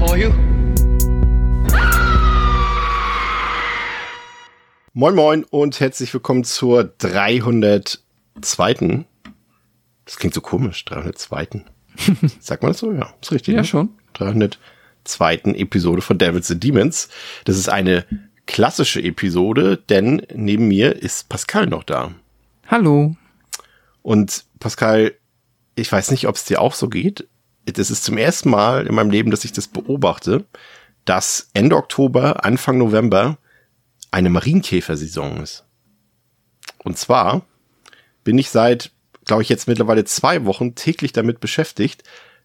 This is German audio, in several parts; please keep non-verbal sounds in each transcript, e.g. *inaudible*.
For you. Moin Moin und herzlich willkommen zur 302. Das klingt so komisch, 302. *laughs* Sagt man das so? Ja, ist richtig. Ja, ne? schon. 302. Episode von Devils and Demons. Das ist eine klassische Episode, denn neben mir ist Pascal noch da. Hallo. Und Pascal, ich weiß nicht, ob es dir auch so geht. Das ist zum ersten Mal in meinem Leben, dass ich das beobachte, dass Ende Oktober, Anfang November eine Marienkäfersaison ist. Und zwar bin ich seit, glaube ich, jetzt mittlerweile zwei Wochen täglich damit beschäftigt,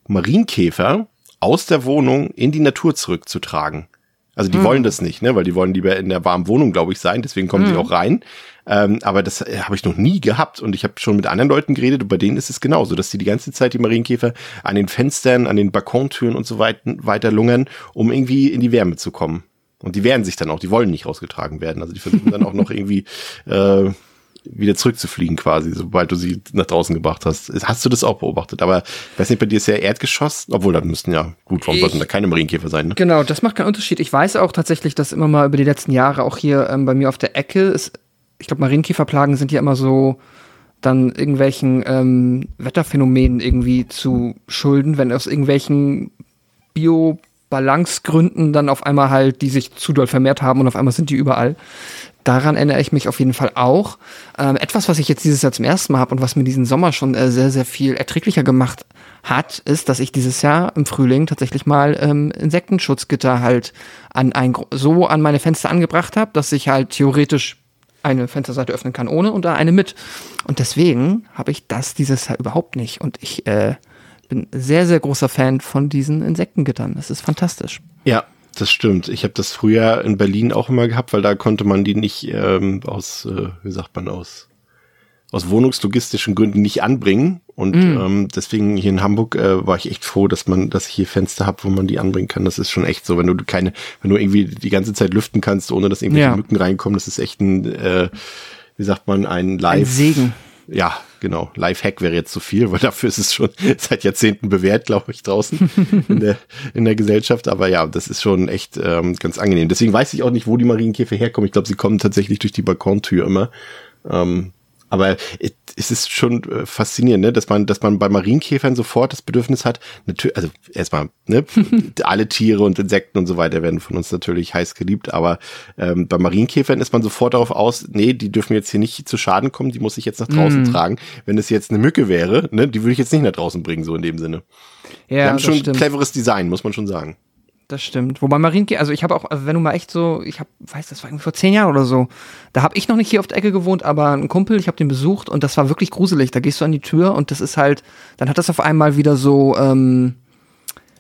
Marienkäfer aus der Wohnung in die Natur zurückzutragen. Also die wollen das nicht, ne, weil die wollen lieber in der warmen Wohnung, glaube ich, sein. Deswegen kommen sie auch rein. Ähm, aber das äh, habe ich noch nie gehabt und ich habe schon mit anderen Leuten geredet und bei denen ist es genauso, dass die die ganze Zeit die Marienkäfer an den Fenstern, an den Balkontüren und so weit, weiter lungern, um irgendwie in die Wärme zu kommen. Und die wehren sich dann auch, die wollen nicht rausgetragen werden. Also die versuchen dann auch noch irgendwie *laughs* äh, wieder zurückzufliegen quasi, sobald du sie nach draußen gebracht hast. Hast du das auch beobachtet? Aber weiß nicht, bei dir ist ja Erdgeschoss, obwohl da müssten ja, gut, warum sollten da keine Marienkäfer sein, ne? Genau, das macht keinen Unterschied. Ich weiß auch tatsächlich, dass immer mal über die letzten Jahre auch hier ähm, bei mir auf der Ecke ist, ich glaube, Marienkäferplagen sind ja immer so dann irgendwelchen ähm, Wetterphänomenen irgendwie zu schulden, wenn aus irgendwelchen Bio-Balance-Gründen dann auf einmal halt, die sich zu doll vermehrt haben und auf einmal sind die überall. Daran erinnere ich mich auf jeden Fall auch. Ähm, etwas, was ich jetzt dieses Jahr zum ersten Mal habe und was mir diesen Sommer schon äh, sehr, sehr viel erträglicher gemacht hat, ist, dass ich dieses Jahr im Frühling tatsächlich mal ähm, Insektenschutzgitter halt an ein, so an meine Fenster angebracht habe, dass ich halt theoretisch eine Fensterseite öffnen kann ohne und da eine mit. Und deswegen habe ich das dieses Jahr überhaupt nicht. Und ich äh, bin sehr, sehr großer Fan von diesen Insektengittern. Das ist fantastisch. Ja, das stimmt. Ich habe das früher in Berlin auch immer gehabt, weil da konnte man die nicht ähm, aus, äh, wie sagt man, aus, aus wohnungslogistischen Gründen nicht anbringen. Und ähm, deswegen hier in Hamburg äh, war ich echt froh, dass man, dass ich hier Fenster habe, wo man die anbringen kann. Das ist schon echt so, wenn du keine, wenn du irgendwie die ganze Zeit lüften kannst, ohne dass irgendwelche Ja. Mücken reinkommen, das ist echt ein, äh, wie sagt man, ein Ein Live. Segen. Ja, genau. Lifehack wäre jetzt zu viel, weil *laughs* dafür ist es schon seit Jahrzehnten bewährt, glaube ich, draußen *laughs* in der, in der Gesellschaft. Aber ja, das ist schon echt ähm, ganz angenehm. Deswegen weiß ich auch nicht, wo die Marienkäfer herkommen. Ich glaube, sie kommen tatsächlich durch die Balkontür immer. Ähm, aber es ist schon äh, faszinierend, ne? dass man, dass man bei Marienkäfern sofort das Bedürfnis hat, natürlich, also erstmal, ne, *laughs* alle Tiere und Insekten und so weiter werden von uns natürlich heiß geliebt, aber ähm, bei Marienkäfern ist man sofort darauf aus, nee, die dürfen jetzt hier nicht zu Schaden kommen, die muss ich jetzt nach draußen tragen. Wenn es jetzt eine Mücke wäre, ne, die würde ich jetzt nicht nach draußen bringen, so in dem Sinne. Ja, Wir haben schon stimmt. cleveres Design, muss man schon sagen. Das stimmt. Wobei Marienkäfer, also ich habe auch, also wenn du mal echt so, ich habe, weiß, das war irgendwie vor zehn Jahren oder so, da habe ich noch nicht hier auf der Ecke gewohnt, aber ein Kumpel, ich habe den besucht und das war wirklich gruselig. Da gehst du an die Tür und das ist halt, dann hat das auf einmal wieder so, ähm,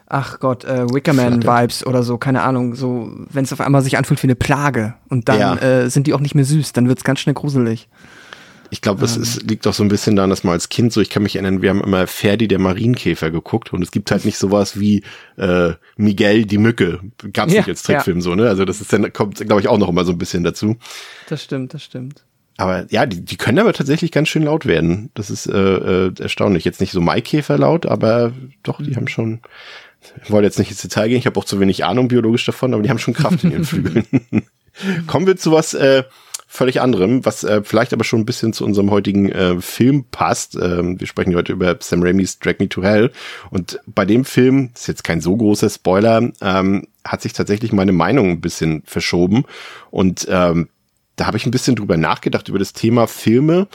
ach Gott, äh, Wickerman-Vibes oder so, keine Ahnung, so, wenn es auf einmal sich anfühlt wie eine Plage und dann Ja. äh, sind die auch nicht mehr süß, dann wird's ganz schnell gruselig. Ich glaube, das ist, liegt auch so ein bisschen daran, dass man als Kind so, ich kann mich erinnern, wir haben immer Ferdi der Marienkäfer geguckt und es gibt halt nicht sowas wie äh, Miguel die Mücke. Gab's Ja, nicht als Trickfilm so, ne? Also das ist dann, kommt, glaube ich, auch noch immer so ein bisschen dazu. Das stimmt, das stimmt. Aber ja, die, die können aber tatsächlich ganz schön laut werden. Das ist äh, äh, erstaunlich. Jetzt nicht so Maikäfer laut, aber doch, die haben schon. Ich wollte jetzt nicht ins Detail gehen, ich habe auch zu wenig Ahnung biologisch davon, aber die haben schon Kraft in ihren *laughs* Flügeln. *laughs* Kommen wir zu was äh, völlig anderem, was äh, vielleicht aber schon ein bisschen zu unserem heutigen äh, Film passt. Ähm, wir sprechen heute über Sam Raimis Drag Me to Hell. Und bei dem Film, ist jetzt kein so großer Spoiler, ähm, hat sich tatsächlich meine Meinung ein bisschen verschoben. Und ähm, da habe ich ein bisschen drüber nachgedacht, über das Thema Filme,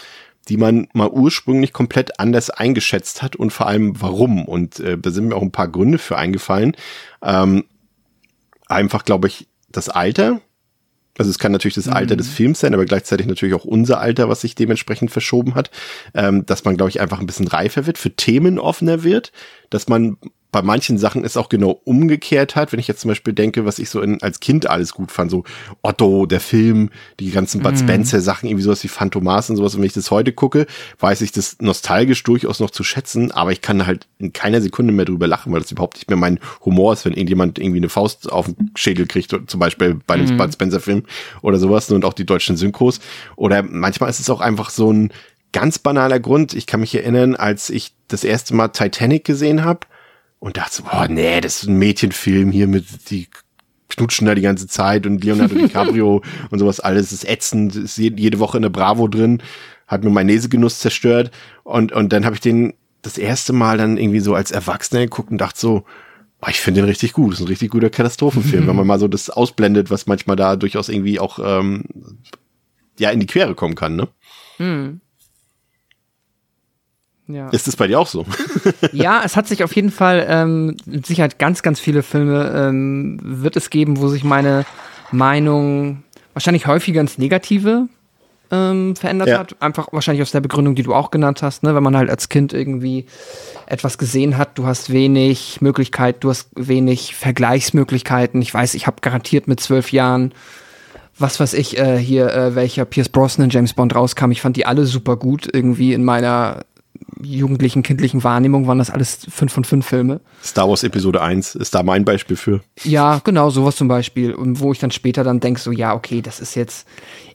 die man mal ursprünglich komplett anders eingeschätzt hat und vor allem warum. Und äh, da sind mir auch ein paar Gründe für eingefallen. Ähm, einfach, glaube ich, das Alter. Also es kann natürlich das Alter mhm. des Films sein, aber gleichzeitig natürlich auch unser Alter, was sich dementsprechend verschoben hat, ähm, dass man, glaube ich, einfach ein bisschen reifer wird, für Themen offener wird, dass man bei manchen Sachen es auch genau umgekehrt hat. Wenn ich jetzt zum Beispiel denke, was ich so in, als Kind alles gut fand, so Otto, der Film, die ganzen Bud mhm. Spencer Sachen, irgendwie sowas wie Phantomas und sowas. Und wenn ich das heute gucke, weiß ich das nostalgisch durchaus noch zu schätzen, aber ich kann halt in keiner Sekunde mehr drüber lachen, weil das überhaupt nicht mehr mein Humor ist, wenn irgendjemand irgendwie eine Faust auf den Schädel kriegt, zum Beispiel bei einem mhm. Bud Spencer Film oder sowas und auch die deutschen Synchros. Oder manchmal ist es auch einfach so ein ganz banaler Grund. Ich kann mich erinnern, als ich das erste Mal Titanic gesehen habe, und dachte so, boah, nee, das ist ein Mädchenfilm hier mit, die knutschen da die ganze Zeit und Leonardo DiCaprio *laughs* und sowas alles ist ätzend, ist jede Woche in der Bravo drin, hat mir meinen Lesegenuss zerstört und, und dann habe ich den das erste Mal dann irgendwie so als Erwachsener geguckt und dachte so, boah, ich finde den richtig gut, das ist ein richtig guter Katastrophenfilm, wenn man mal so das ausblendet, was manchmal da durchaus irgendwie auch ähm, ja in die Quere kommen kann, ne? Hm. Ja. Ist es bei dir auch so? *laughs* ja, es hat sich auf jeden Fall ähm, mit Sicherheit ganz, ganz viele Filme ähm, wird es geben, wo sich meine Meinung wahrscheinlich häufiger ins Negative ähm, verändert ja. hat. Einfach wahrscheinlich aus der Begründung, die du auch genannt hast, ne? wenn man halt als Kind irgendwie etwas gesehen hat, du hast wenig Möglichkeit, du hast wenig Vergleichsmöglichkeiten. Ich weiß, ich habe garantiert mit zwölf Jahren was weiß ich, äh, hier, äh, welcher Pierce Brosnan James Bond rauskam. Ich fand die alle super gut irgendwie in meiner jugendlichen, kindlichen Wahrnehmung waren das alles fünf von fünf Filme. Star Wars Episode 1 ist da mein Beispiel für. Ja, genau, sowas zum Beispiel. Und wo ich dann später dann denke, so, ja, okay, das ist jetzt,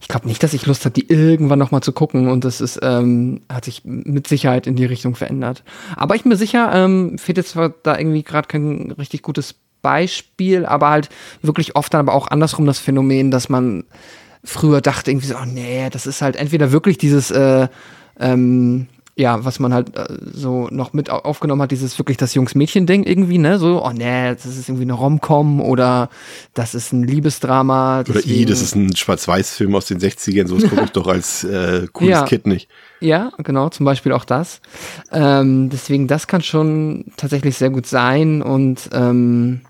ich glaube nicht, dass ich Lust habe, die irgendwann nochmal zu gucken. Und das ist, ähm, hat sich mit Sicherheit in die Richtung verändert. Aber ich bin mir sicher, ähm, fehlt jetzt zwar da irgendwie gerade kein richtig gutes Beispiel, aber halt wirklich oft dann aber auch andersrum das Phänomen, dass man früher dachte irgendwie so, oh nee, das ist halt entweder wirklich dieses, äh, ähm, ja, was man halt äh, so noch mit aufgenommen hat, dieses wirklich das Jungs-Mädchen-Ding irgendwie, ne? So, oh nee, das ist irgendwie eine Rom-Com oder das ist ein Liebesdrama. Oder i, das ist ein Schwarz-Weiß-Film aus den 60ern, so gucke ich doch als äh, cooles ja. Kid nicht. Ja, genau, zum Beispiel auch das. Ähm, deswegen, das kann schon tatsächlich sehr gut sein und ähm,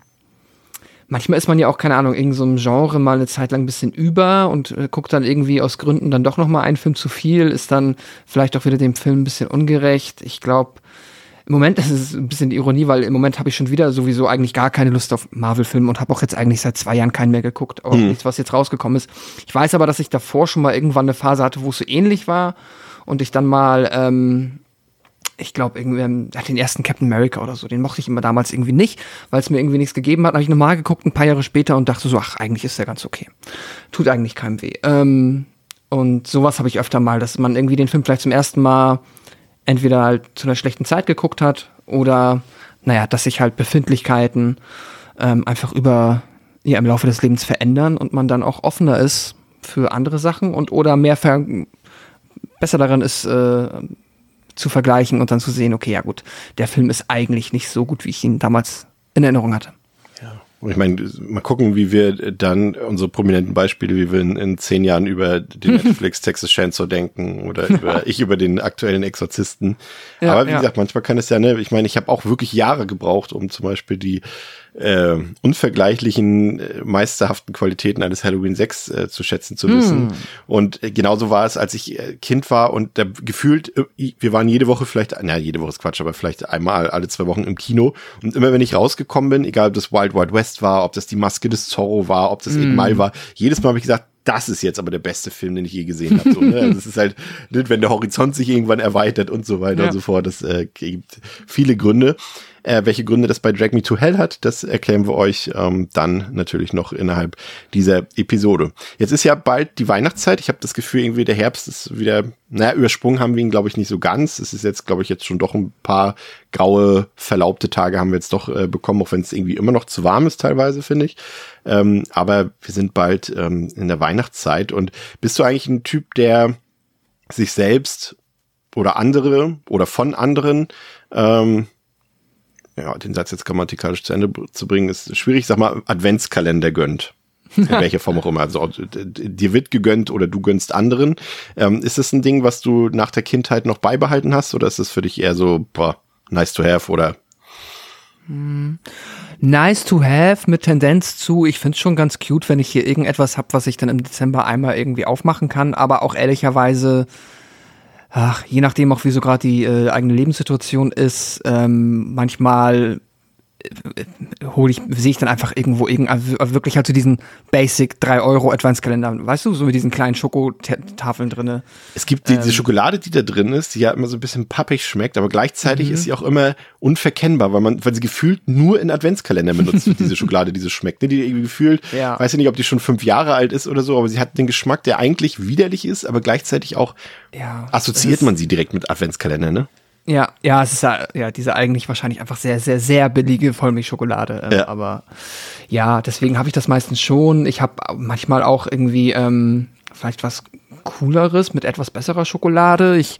manchmal ist man ja auch, keine Ahnung, irgendeinem so Genre mal eine Zeit lang ein bisschen über und äh, guckt dann irgendwie aus Gründen dann doch nochmal einen Film zu viel, ist dann vielleicht auch wieder dem Film ein bisschen ungerecht. Ich glaube, im Moment *laughs* ist es ein bisschen die Ironie, weil im Moment habe ich schon wieder sowieso eigentlich gar keine Lust auf Marvel-Filme und habe auch jetzt eigentlich seit zwei Jahren keinen mehr geguckt, auch mhm. nichts, was jetzt rausgekommen ist. Ich weiß aber, dass ich davor schon mal irgendwann eine Phase hatte, wo es so ähnlich war und ich dann mal ähm, ich glaube, irgendwie den ersten Captain America oder so, den mochte ich immer damals irgendwie nicht, weil es mir irgendwie nichts gegeben hat. Habe ich nochmal geguckt, ein paar Jahre später und dachte so, ach, eigentlich ist der ganz okay. Tut eigentlich keinem weh. Ähm, und sowas habe ich öfter mal, dass man irgendwie den Film vielleicht zum ersten Mal entweder halt zu einer schlechten Zeit geguckt hat oder, naja, dass sich halt Befindlichkeiten ähm, einfach über, ja, im Laufe des Lebens verändern und man dann auch offener ist für andere Sachen und oder mehr ver besser daran ist, äh, zu vergleichen und dann zu sehen, okay, ja gut, der Film ist eigentlich nicht so gut, wie ich ihn damals in Erinnerung hatte. Ja. Und ich meine, mal gucken, wie wir dann unsere prominenten Beispiele, wie wir in, in zehn Jahren über den *laughs* Netflix Texas Chainsaw denken oder *laughs* über ich über den aktuellen Exorzisten. Ja, Aber wie ja. gesagt, manchmal kann es ja, ne, ich meine, ich habe auch wirklich Jahre gebraucht, um zum Beispiel die äh, unvergleichlichen, äh, meisterhaften Qualitäten eines Halloween 6 äh, zu schätzen zu wissen. Mm. Und äh, genauso war es, als ich äh, Kind war und der gefühlt, äh, wir waren jede Woche vielleicht, na, jede Woche ist Quatsch, aber vielleicht einmal alle zwei Wochen im Kino. Und immer wenn ich rausgekommen bin, egal ob das Wild Wild West war, ob das die Maske des Zorro war, ob das mm. Mal war, jedes Mal habe ich gesagt, das ist jetzt aber der beste Film, den ich je gesehen habe. So, ne? also es ist halt, wenn der Horizont sich irgendwann erweitert und so weiter ja. und so fort. Das äh, gibt viele Gründe. Äh, welche Gründe das bei Drag Me to Hell hat, das erklären wir euch ähm, dann natürlich noch innerhalb dieser Episode. Jetzt ist ja bald die Weihnachtszeit. Ich habe das Gefühl, irgendwie der Herbst ist wieder, naja, übersprungen haben wir ihn, glaube ich, nicht so ganz. Es ist jetzt, glaube ich, jetzt schon doch ein paar graue, verlaubte Tage haben wir jetzt doch äh, bekommen, auch wenn es irgendwie immer noch zu warm ist teilweise, finde ich. Ähm, aber wir sind bald ähm, in der Weihnachtszeit. Und bist du eigentlich ein Typ, der sich selbst oder andere oder von anderen ähm, ja, den Satz jetzt grammatikalisch zu Ende zu bringen, ist schwierig. Sag mal, Adventskalender gönnt. *laughs* In welcher Form auch immer. Also dir wird gegönnt oder du gönnst anderen. Ähm, ist das ein Ding, was du nach der Kindheit noch beibehalten hast oder ist es für dich eher so, boah, nice to have oder? Hm. nice to have mit Tendenz zu, ich find's schon ganz cute, wenn ich hier irgendetwas hab, was ich dann im Dezember einmal irgendwie aufmachen kann, aber auch ehrlicherweise, ach, je nachdem auch wie so gerade die äh, eigene Lebenssituation ist, ähm, manchmal hole ich, sehe ich dann einfach irgendwo irgend, also wirklich halt so diesen Basic 3 Euro Adventskalender, weißt du, so mit diesen kleinen Schokotafeln drinne. Es gibt die, ähm, diese Schokolade, die da drin ist, die ja immer so ein bisschen pappig schmeckt, aber gleichzeitig mhm. ist sie auch immer unverkennbar, weil man, weil sie gefühlt nur in Adventskalender benutzt wird, diese *laughs* Schokolade, die so schmeckt. Ne? Die irgendwie gefühlt, ja. weiß ich nicht, ob die schon fünf Jahre alt ist oder so, aber sie hat den Geschmack, der eigentlich widerlich ist, aber gleichzeitig auch ja, assoziiert man sie direkt mit Adventskalender, ne? Ja, ja, es ist ja, ja diese eigentlich wahrscheinlich einfach sehr, sehr, sehr billige Vollmilchschokolade. Äh, ja. Aber ja, deswegen habe ich das meistens schon. Ich habe manchmal auch irgendwie ähm, vielleicht was Cooleres mit etwas besserer Schokolade. Ich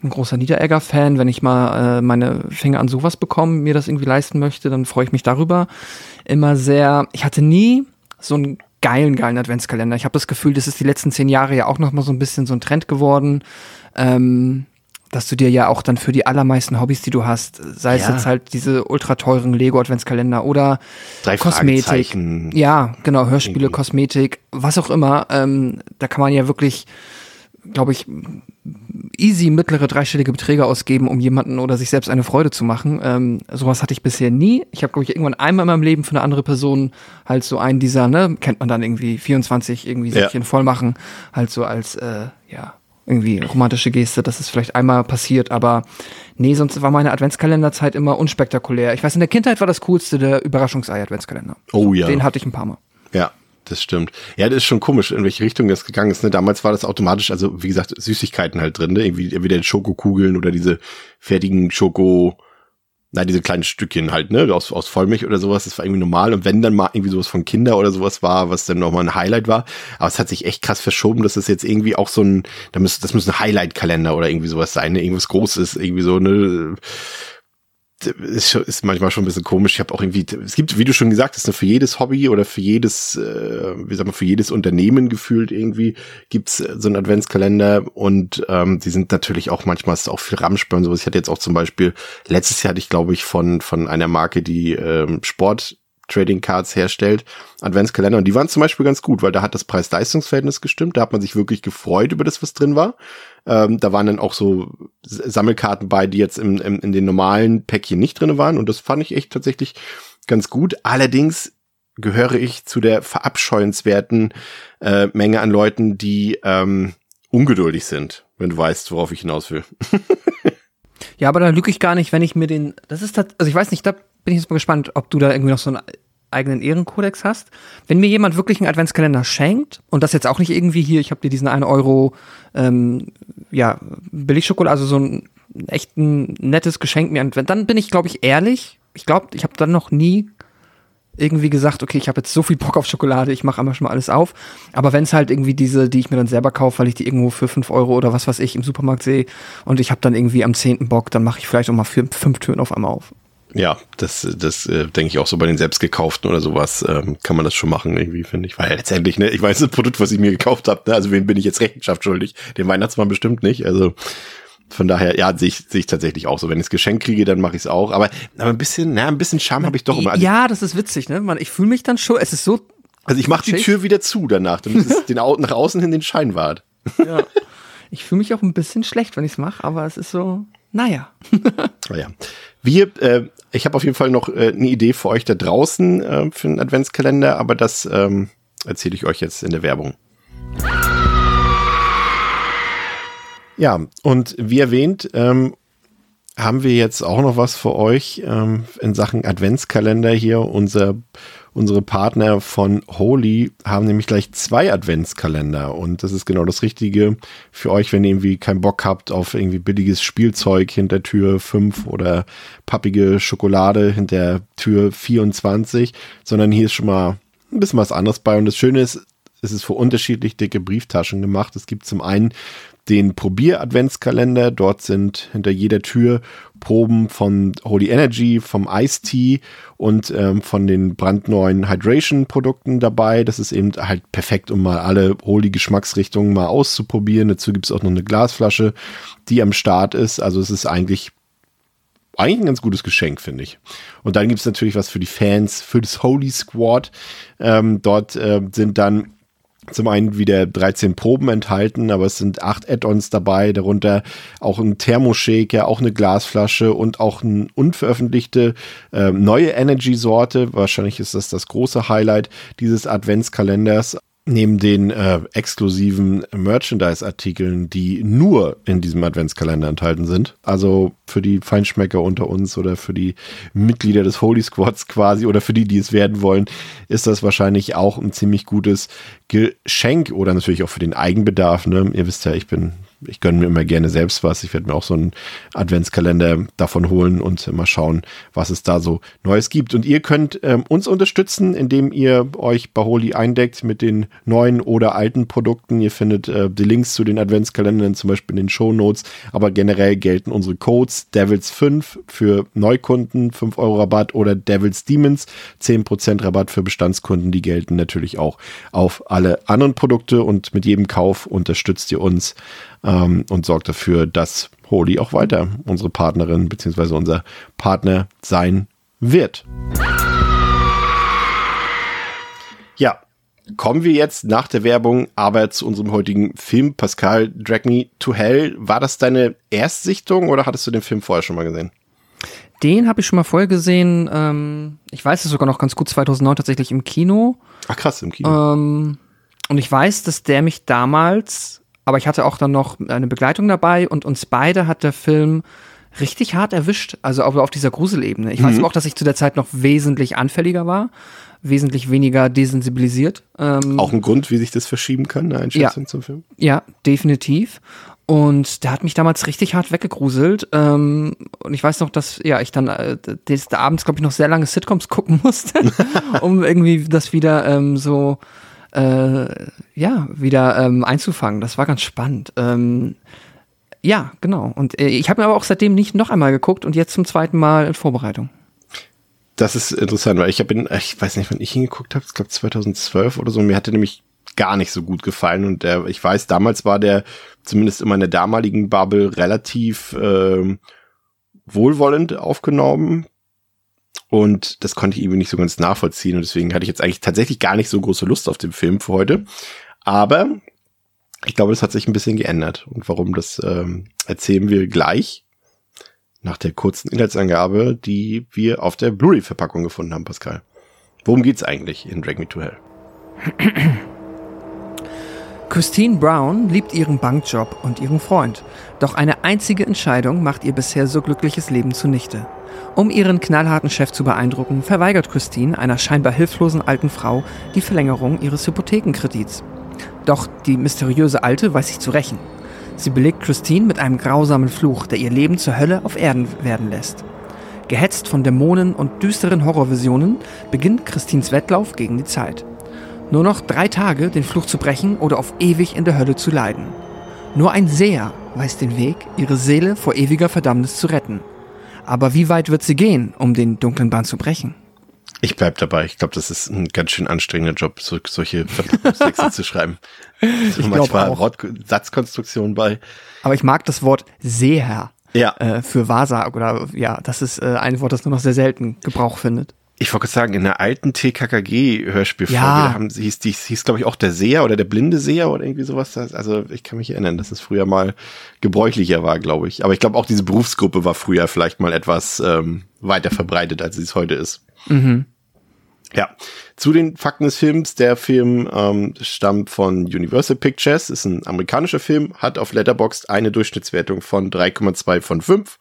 bin ein großer Niederegger-Fan. Wenn ich mal äh, meine Finger an sowas bekomme, mir das irgendwie leisten möchte, dann freue ich mich darüber immer sehr. Ich hatte nie so einen geilen, geilen Adventskalender. Ich habe das Gefühl, das ist die letzten zehn Jahre ja auch noch mal so ein bisschen so ein Trend geworden. Ähm, dass du dir ja auch dann für die allermeisten Hobbys, die du hast, sei es ja. jetzt halt diese ultra teuren Lego Adventskalender oder Drei Kosmetik, ja, genau, Hörspiele, irgendwie. Kosmetik, was auch immer, ähm, da kann man ja wirklich, glaube ich, easy mittlere dreistellige Beträge ausgeben, um jemanden oder sich selbst eine Freude zu machen. Ähm, sowas hatte ich bisher nie. Ich habe, glaube ich, irgendwann einmal in meinem Leben für eine andere Person halt so einen dieser, ne, kennt man dann irgendwie 24 irgendwie Säckchen ja. voll machen, halt so als, äh, ja, irgendwie romantische Geste, dass es vielleicht einmal passiert, aber nee, sonst war meine Adventskalenderzeit immer unspektakulär. Ich weiß, in der Kindheit war das coolste der Überraschungsei-Adventskalender. Oh ja. Den hatte ich ein paar Mal. Ja, das stimmt. Ja, das ist schon komisch, in welche Richtung das gegangen ist. Ne? Damals war das automatisch, also wie gesagt, Süßigkeiten halt drin, ne? irgendwie entweder Schokokugeln oder diese fertigen Schoko na, diese kleinen Stückchen halt, ne, aus, aus Vollmilch oder sowas, das war irgendwie normal. Und wenn dann mal irgendwie sowas von Kinder oder sowas war, was dann nochmal ein Highlight war. Aber es hat sich echt krass verschoben, dass das jetzt irgendwie auch so ein, da müsste, das muss ein Highlight-Kalender oder irgendwie sowas sein, ne, irgendwas Großes, irgendwie so, ne, ist, ist manchmal schon ein bisschen komisch. Ich habe auch irgendwie, es gibt, wie du schon gesagt hast, für jedes Hobby oder für jedes, äh, wie sagen wir, für jedes Unternehmen gefühlt irgendwie gibt's äh, so einen Adventskalender und ähm, die sind natürlich auch manchmal ist auch viel und sowas. Ich hatte jetzt auch zum Beispiel, letztes Jahr hatte ich, glaube ich, von, von einer Marke, die ähm, Sport Trading Cards herstellt, Adventskalender. Und die waren zum Beispiel ganz gut, weil da hat das Preis-Leistungs-Verhältnis gestimmt. Da hat man sich wirklich gefreut über das, was drin war. Ähm, da waren dann auch so Sammelkarten bei, die jetzt im, im, in den normalen Päckchen nicht drin waren. Und das fand ich echt tatsächlich ganz gut. Allerdings gehöre ich zu der verabscheuenswerten äh, Menge an Leuten, die ähm, ungeduldig sind, wenn du weißt, worauf ich hinaus will. *laughs* ja, aber da lüge ich gar nicht, wenn ich mir den. Das ist also ich weiß nicht, da bin ich jetzt mal gespannt, ob du da irgendwie noch so einen eigenen Ehrenkodex hast. Wenn mir jemand wirklich einen Adventskalender schenkt und das jetzt auch nicht irgendwie hier, ich habe dir diesen 1 Euro ähm, ja, Billigschokolade, also so ein echt ein nettes Geschenk mir, dann bin ich, glaube ich, ehrlich. Ich glaube, ich habe dann noch nie irgendwie gesagt, okay, ich habe jetzt so viel Bock auf Schokolade, ich mache einmal schon mal alles auf. Aber wenn es halt irgendwie diese, die ich mir dann selber kaufe, weil ich die irgendwo für fünf Euro oder was weiß ich im Supermarkt sehe und ich habe dann irgendwie am zehnten Bock, dann mache ich vielleicht auch mal für fünf Türen auf einmal auf. Ja, das, das äh, denke ich auch so bei den selbstgekauften oder sowas ähm, kann man das schon machen irgendwie, finde ich. Weil letztendlich, ne, ich weiß das Produkt, was ich mir gekauft habe, ne, also wen bin ich jetzt Rechenschaft schuldig? Den Weihnachtsmann bestimmt nicht. Also von daher, ja, sehe ich, sehe ich tatsächlich auch so. Wenn ich das Geschenk kriege, dann mache ich es auch. Aber, aber ein bisschen, na, ein bisschen Charme habe ich doch immer. Ja, das ist witzig, ne? Man, ich fühle mich dann schon, es ist so. Also ich mache die Tür wieder zu danach, damit es *laughs* den, nach außen hin den Schein wahrt. Ja. Ich fühle mich auch ein bisschen schlecht, wenn ich es mache, aber es ist so, naja. *laughs* naja. Wir, äh, ich habe auf jeden Fall noch äh, eine Idee für euch da draußen äh, für einen Adventskalender, aber das ähm, erzähle ich euch jetzt in der Werbung. Ja, und wie erwähnt, ähm, haben wir jetzt auch noch was für euch ähm, in Sachen Adventskalender hier. Unser Unsere Partner von Holy haben nämlich gleich zwei Adventskalender und das ist genau das Richtige für euch, wenn ihr irgendwie keinen Bock habt auf irgendwie billiges Spielzeug hinter Tür 5 oder pappige Schokolade hinter Tür 24, sondern hier ist schon mal ein bisschen was anderes bei und das Schöne ist, es ist für unterschiedlich dicke Brieftaschen gemacht. Es gibt zum einen den Probier-Adventskalender. Dort sind hinter jeder Tür Proben von Holy Energy, vom Ice Tea und ähm, von den brandneuen Hydration-Produkten dabei. Das ist eben halt perfekt, um mal alle Holy Geschmacksrichtungen mal auszuprobieren. Dazu gibt es auch noch eine Glasflasche, die am Start ist. Also es ist eigentlich eigentlich ein ganz gutes Geschenk, finde ich. Und dann gibt's natürlich was für die Fans, für das Holy Squad. Ähm, dort äh, sind dann zum einen wieder 13 Proben enthalten, aber es sind acht Add-ons dabei, darunter auch ein Thermoshaker, auch eine Glasflasche und auch eine unveröffentlichte äh, neue Energy-Sorte. Wahrscheinlich ist das das große Highlight dieses Adventskalenders neben den äh, exklusiven Merchandise-Artikeln, die nur in diesem Adventskalender enthalten sind. Also für die Feinschmecker unter uns oder für die Mitglieder des Holy Squads quasi oder für die, die es werden wollen, ist das wahrscheinlich auch ein ziemlich gutes Geschenk oder natürlich auch für den Eigenbedarf. Ne? Ihr wisst ja, ich bin ich gönne mir immer gerne selbst was. Ich werde mir auch so einen Adventskalender davon holen und mal schauen, was es da so Neues gibt. Und ihr könnt ähm, uns unterstützen, indem ihr euch bei Holy eindeckt mit den neuen oder alten Produkten. Ihr findet äh, die Links zu den Adventskalendern zum Beispiel in den Show Notes. Aber generell gelten unsere Codes Devils5 für Neukunden, 5 Euro Rabatt oder Devils Demons, 10% Rabatt für Bestandskunden. Die gelten natürlich auch auf alle anderen Produkte und mit jedem Kauf unterstützt ihr uns ähm, und sorgt dafür, dass Holy auch weiter unsere Partnerin bzw. unser Partner sein wird. Ja, kommen wir jetzt nach der Werbung aber zu unserem heutigen Film. Pascal, Drag Me to Hell. War das deine Erstsichtung oder hattest du den Film vorher schon mal gesehen? Den habe ich schon mal vorher gesehen. Ähm, ich weiß es sogar noch ganz gut, 2009 tatsächlich im Kino. Ach krass, im Kino. Ähm, und ich weiß, dass der mich damals aber ich hatte auch dann noch eine Begleitung dabei und uns beide hat der Film richtig hart erwischt, also auf, auf dieser Gruselebene. Ich mhm. weiß auch, dass ich zu der Zeit noch wesentlich anfälliger war, wesentlich weniger desensibilisiert. Ähm, auch ein Grund, wie sich das verschieben kann, eine Einschätzung ja, zum Film? Ja, definitiv. Und der hat mich damals richtig hart weggegruselt. Ähm, und ich weiß noch, dass ja ich dann äh, des, abends, glaube ich, noch sehr lange Sitcoms *laughs* gucken musste, um irgendwie das wieder ähm, so äh, ja, wieder ähm, einzufangen. Das war ganz spannend. Ähm, ja, genau. Und äh, ich habe mir aber auch seitdem nicht noch einmal geguckt und jetzt zum zweiten Mal in Vorbereitung. Das ist interessant, weil ich habe ich weiß nicht, wann ich hingeguckt habe, ich glaube 2012 oder so. Mir hatte nämlich gar nicht so gut gefallen und der, ich weiß, damals war der zumindest in meiner damaligen Bubble relativ äh, wohlwollend aufgenommen. Und das konnte ich irgendwie nicht so ganz nachvollziehen. Und deswegen hatte ich jetzt eigentlich tatsächlich gar nicht so große Lust auf den Film für heute. Aber ich glaube, das hat sich ein bisschen geändert. Und warum, das ähm, erzählen wir gleich nach der kurzen Inhaltsangabe, die wir auf der Blu-ray-Verpackung gefunden haben, Pascal. Worum geht's eigentlich in Drag Me to Hell? Christine Brown liebt ihren Bankjob und ihren Freund. Doch eine einzige Entscheidung macht ihr bisher so glückliches Leben zunichte. Um ihren knallharten Chef zu beeindrucken, verweigert Christine einer scheinbar hilflosen alten Frau die Verlängerung ihres Hypothekenkredits. Doch die mysteriöse Alte weiß sich zu rächen. Sie belegt Christine mit einem grausamen Fluch, der ihr Leben zur Hölle auf Erden werden lässt. Gehetzt von Dämonen und düsteren Horrorvisionen beginnt Christines Wettlauf gegen die Zeit. Nur noch drei Tage, den Fluch zu brechen oder auf ewig in der Hölle zu leiden. Nur ein Seher weiß den Weg, ihre Seele vor ewiger Verdammnis zu retten. Aber wie weit wird sie gehen, um den dunklen Bahn zu brechen? Ich bleib dabei. Ich glaube, das ist ein ganz schön anstrengender Job, so, solche Verpackungstexte *laughs* zu schreiben. Ich manchmal auch. Satzkonstruktion bei. Aber ich mag das Wort Seher. Ja. Äh, für Wahrsag oder ja, das ist äh, ein Wort, das nur noch sehr selten Gebrauch findet ich wollte sagen, in der alten TKKG-Hörspielfolge ja. haben, hieß, die, hieß glaube ich, auch der Seher oder der blinde Seher oder irgendwie sowas. Also ich kann mich erinnern, dass es früher mal gebräuchlicher war, glaube ich. Aber ich glaube, auch diese Berufsgruppe war früher vielleicht mal etwas ähm, weiter verbreitet, als es heute ist. Mhm. Ja, zu den Fakten des Films. Der Film ähm, stammt von Universal Pictures, ist ein amerikanischer Film, hat auf Letterboxd eine Durchschnittswertung von 3,2 von 5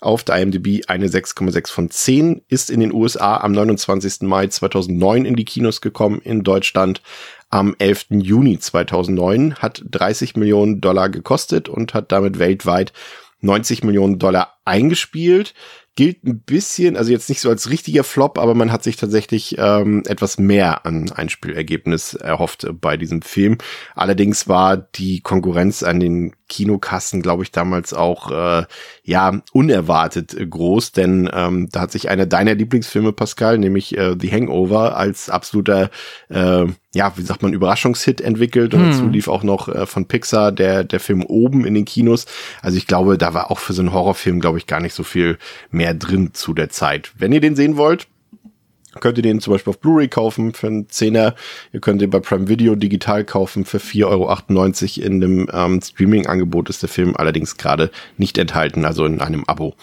auf der IMDb eine 6,6 von 10, ist in den USA am 29. Mai 2009 in die Kinos gekommen, in Deutschland am 11. Juni 2009, hat 30 Millionen Dollar gekostet und hat damit weltweit 90 Millionen Dollar eingespielt. Gilt ein bisschen, also jetzt nicht so als richtiger Flop, aber man hat sich tatsächlich ähm, etwas mehr an Einspielergebnis erhofft bei diesem Film. Allerdings war die Konkurrenz an den Kinokassen, glaube ich, damals auch äh, ja unerwartet äh, groß, denn ähm, da hat sich einer deiner Lieblingsfilme, Pascal, nämlich äh, The Hangover, als absoluter äh, ja, wie sagt man, Überraschungshit entwickelt und hm. dazu lief auch noch äh, von Pixar der der Film oben in den Kinos. Also ich glaube, da war auch für so einen Horrorfilm, glaube ich, gar nicht so viel mehr drin zu der Zeit. Wenn ihr den sehen wollt, könnt ihr den zum Beispiel auf Blu-ray kaufen für einen Zehner. Ihr könnt ihn bei Prime Video digital kaufen für 4,98 Euro. In dem ähm, Streaming-Angebot ist der Film allerdings gerade nicht enthalten, also in einem Abo.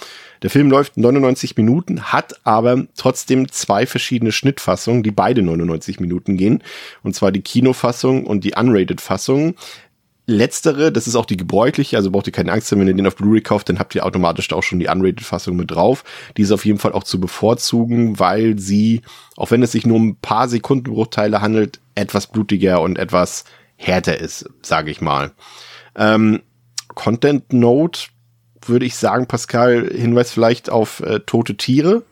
Der Film läuft 99 Minuten, hat aber trotzdem zwei verschiedene Schnittfassungen, die beide 99 Minuten gehen. Und zwar die Kinofassung und die Unrated-Fassung. Letztere, das ist auch die gebräuchliche, also braucht ihr keine Angst haben, wenn ihr den auf Blu-ray kauft, dann habt ihr automatisch da auch schon die Unrated-Fassung mit drauf. Die ist auf jeden Fall auch zu bevorzugen, weil sie, auch wenn es sich nur um ein paar Sekundenbruchteile handelt, etwas blutiger und etwas härter ist, sage ich mal. Ähm, Content Note würde ich sagen, Pascal, Hinweis vielleicht auf äh, tote Tiere,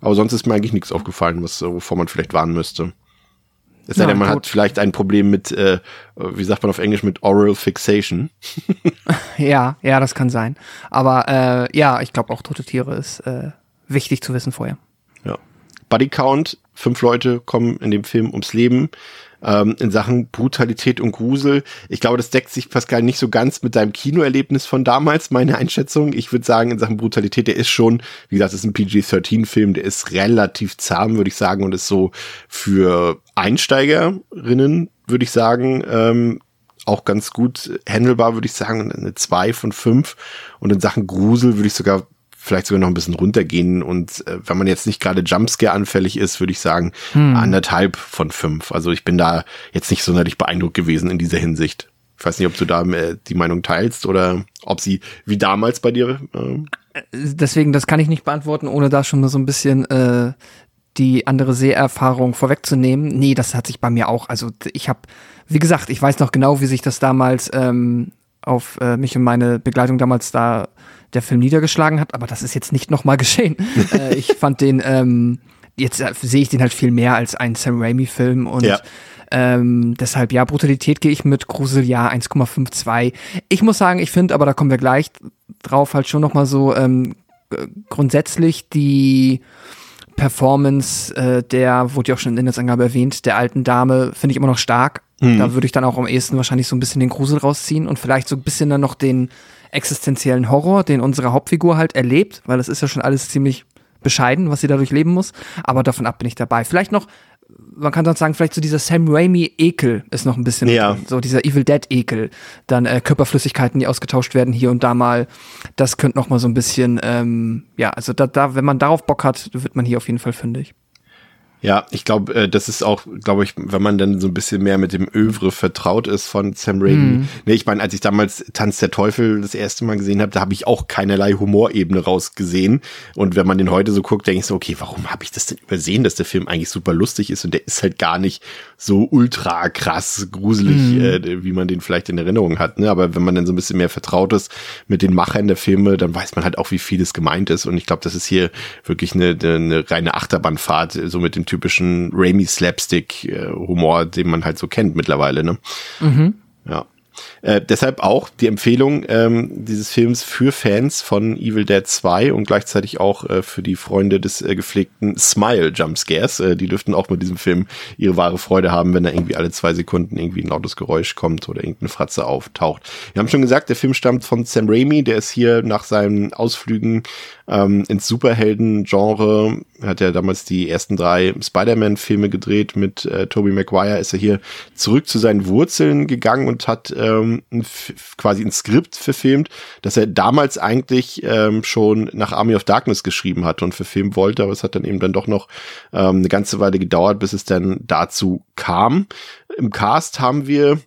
aber sonst ist mir eigentlich nichts aufgefallen, was, wovor man vielleicht warnen müsste. Es sei denn, man tot. hat vielleicht ein Problem mit, äh, wie sagt man auf Englisch, mit Oral Fixation. *laughs* ja, ja, das kann sein. Aber äh, ja, ich glaube auch tote Tiere ist äh, wichtig zu wissen vorher. Ja. Body Count, fünf Leute kommen in dem Film ums Leben ähm, in Sachen Brutalität und Grusel. Ich glaube, das deckt sich, Pascal, nicht so ganz mit deinem Kinoerlebnis von damals, meine Einschätzung. Ich würde sagen, in Sachen Brutalität, der ist schon, wie gesagt, ist ein PG-13-Film, der ist relativ zahm, würde ich sagen, und ist so für Einsteigerinnen, würde ich sagen, ähm, auch ganz gut handelbar, würde ich sagen, eine 2 von 5. Und in Sachen Grusel würde ich sogar vielleicht sogar noch ein bisschen runtergehen. Und äh, wenn man jetzt nicht gerade Jumpscare anfällig ist, würde ich sagen, hm. anderthalb von fünf. Also ich bin da jetzt nicht sonderlich beeindruckt gewesen in dieser Hinsicht. Ich weiß nicht, ob du da äh, die Meinung teilst oder ob sie wie damals bei dir. Äh Deswegen, das kann ich nicht beantworten, ohne da schon mal so ein bisschen äh, die andere Seherfahrung vorwegzunehmen. Nee, das hat sich bei mir auch. Also ich habe, wie gesagt, ich weiß noch genau, wie sich das damals ähm, auf äh, mich und meine Begleitung damals da der Film niedergeschlagen hat, aber das ist jetzt nicht nochmal *laughs* geschehen. äh, ich fand den, ähm, jetzt äh, sehe ich den halt viel mehr als einen Sam Raimi-Film und ja. Ähm, deshalb, ja, Brutalität gehe ich mit Grusel, ja, 1,52. Ich muss sagen, ich finde, aber da kommen wir gleich drauf, halt schon nochmal so ähm, grundsätzlich die Performance äh, der, wurde ja auch schon in der Inhaltsangabe erwähnt, der alten Dame, finde ich immer noch stark. Mhm. Da würde ich dann auch am ehesten wahrscheinlich so ein bisschen den Grusel rausziehen und vielleicht so ein bisschen dann noch den existenziellen Horror, den unsere Hauptfigur halt erlebt, weil das ist ja schon alles ziemlich bescheiden, was sie dadurch leben muss. Aber davon ab bin ich dabei. Vielleicht noch, man kann sonst sagen, vielleicht so dieser Sam Raimi-Ekel ist noch ein bisschen ja. so dieser Evil Dead-Ekel. Dann äh, Körperflüssigkeiten, die ausgetauscht werden hier und da mal. Das könnte noch mal so ein bisschen, ähm, ja, also da, da, wenn man darauf Bock hat, wird man hier auf jeden Fall fündig. Ja, ich glaube, äh, das ist auch, glaube ich, wenn man dann so ein bisschen mehr mit dem Övre vertraut ist von Sam Raimi. Mm. Ne, ich meine, als ich damals Tanz der Teufel das erste Mal gesehen habe, da habe ich auch keinerlei Humorebene rausgesehen. Und wenn man den heute so guckt, denke ich so, okay, warum habe ich das denn übersehen, dass der Film eigentlich super lustig ist und der ist halt gar nicht so ultra krass gruselig, mm. äh, wie man den vielleicht in Erinnerung hat. Ne? Aber wenn man dann so ein bisschen mehr vertraut ist mit den Machern der Filme, dann weiß man halt auch, wie vieles gemeint ist. Und ich glaube, das ist hier wirklich eine, eine reine Achterbahnfahrt, so mit dem typischen Raimi-Slapstick-Humor, den man halt so kennt mittlerweile. Ne? Mhm. Ja. Äh, deshalb auch die Empfehlung ähm, dieses Films für Fans von Evil Dead 2 und gleichzeitig auch äh, für die Freunde des äh, gepflegten Smile Jumpscares. Äh, die dürften auch mit diesem Film ihre wahre Freude haben, wenn da irgendwie alle zwei Sekunden irgendwie ein lautes Geräusch kommt oder irgendeine Fratze auftaucht. Wir haben schon gesagt, der Film stammt von Sam Raimi, der ist hier nach seinen Ausflügen ähm, ins Superhelden-Genre. Hat ja damals die ersten drei Spider-Man-Filme gedreht mit äh, Tobey Maguire. Ist er hier zurück zu seinen Wurzeln gegangen und hat ähm, ein, quasi ein Skript verfilmt, das er damals eigentlich ähm, schon nach Army of Darkness geschrieben hatte und verfilmen wollte, aber es hat dann eben dann doch noch ähm, eine ganze Weile gedauert, bis es dann dazu kam. Im Cast haben wir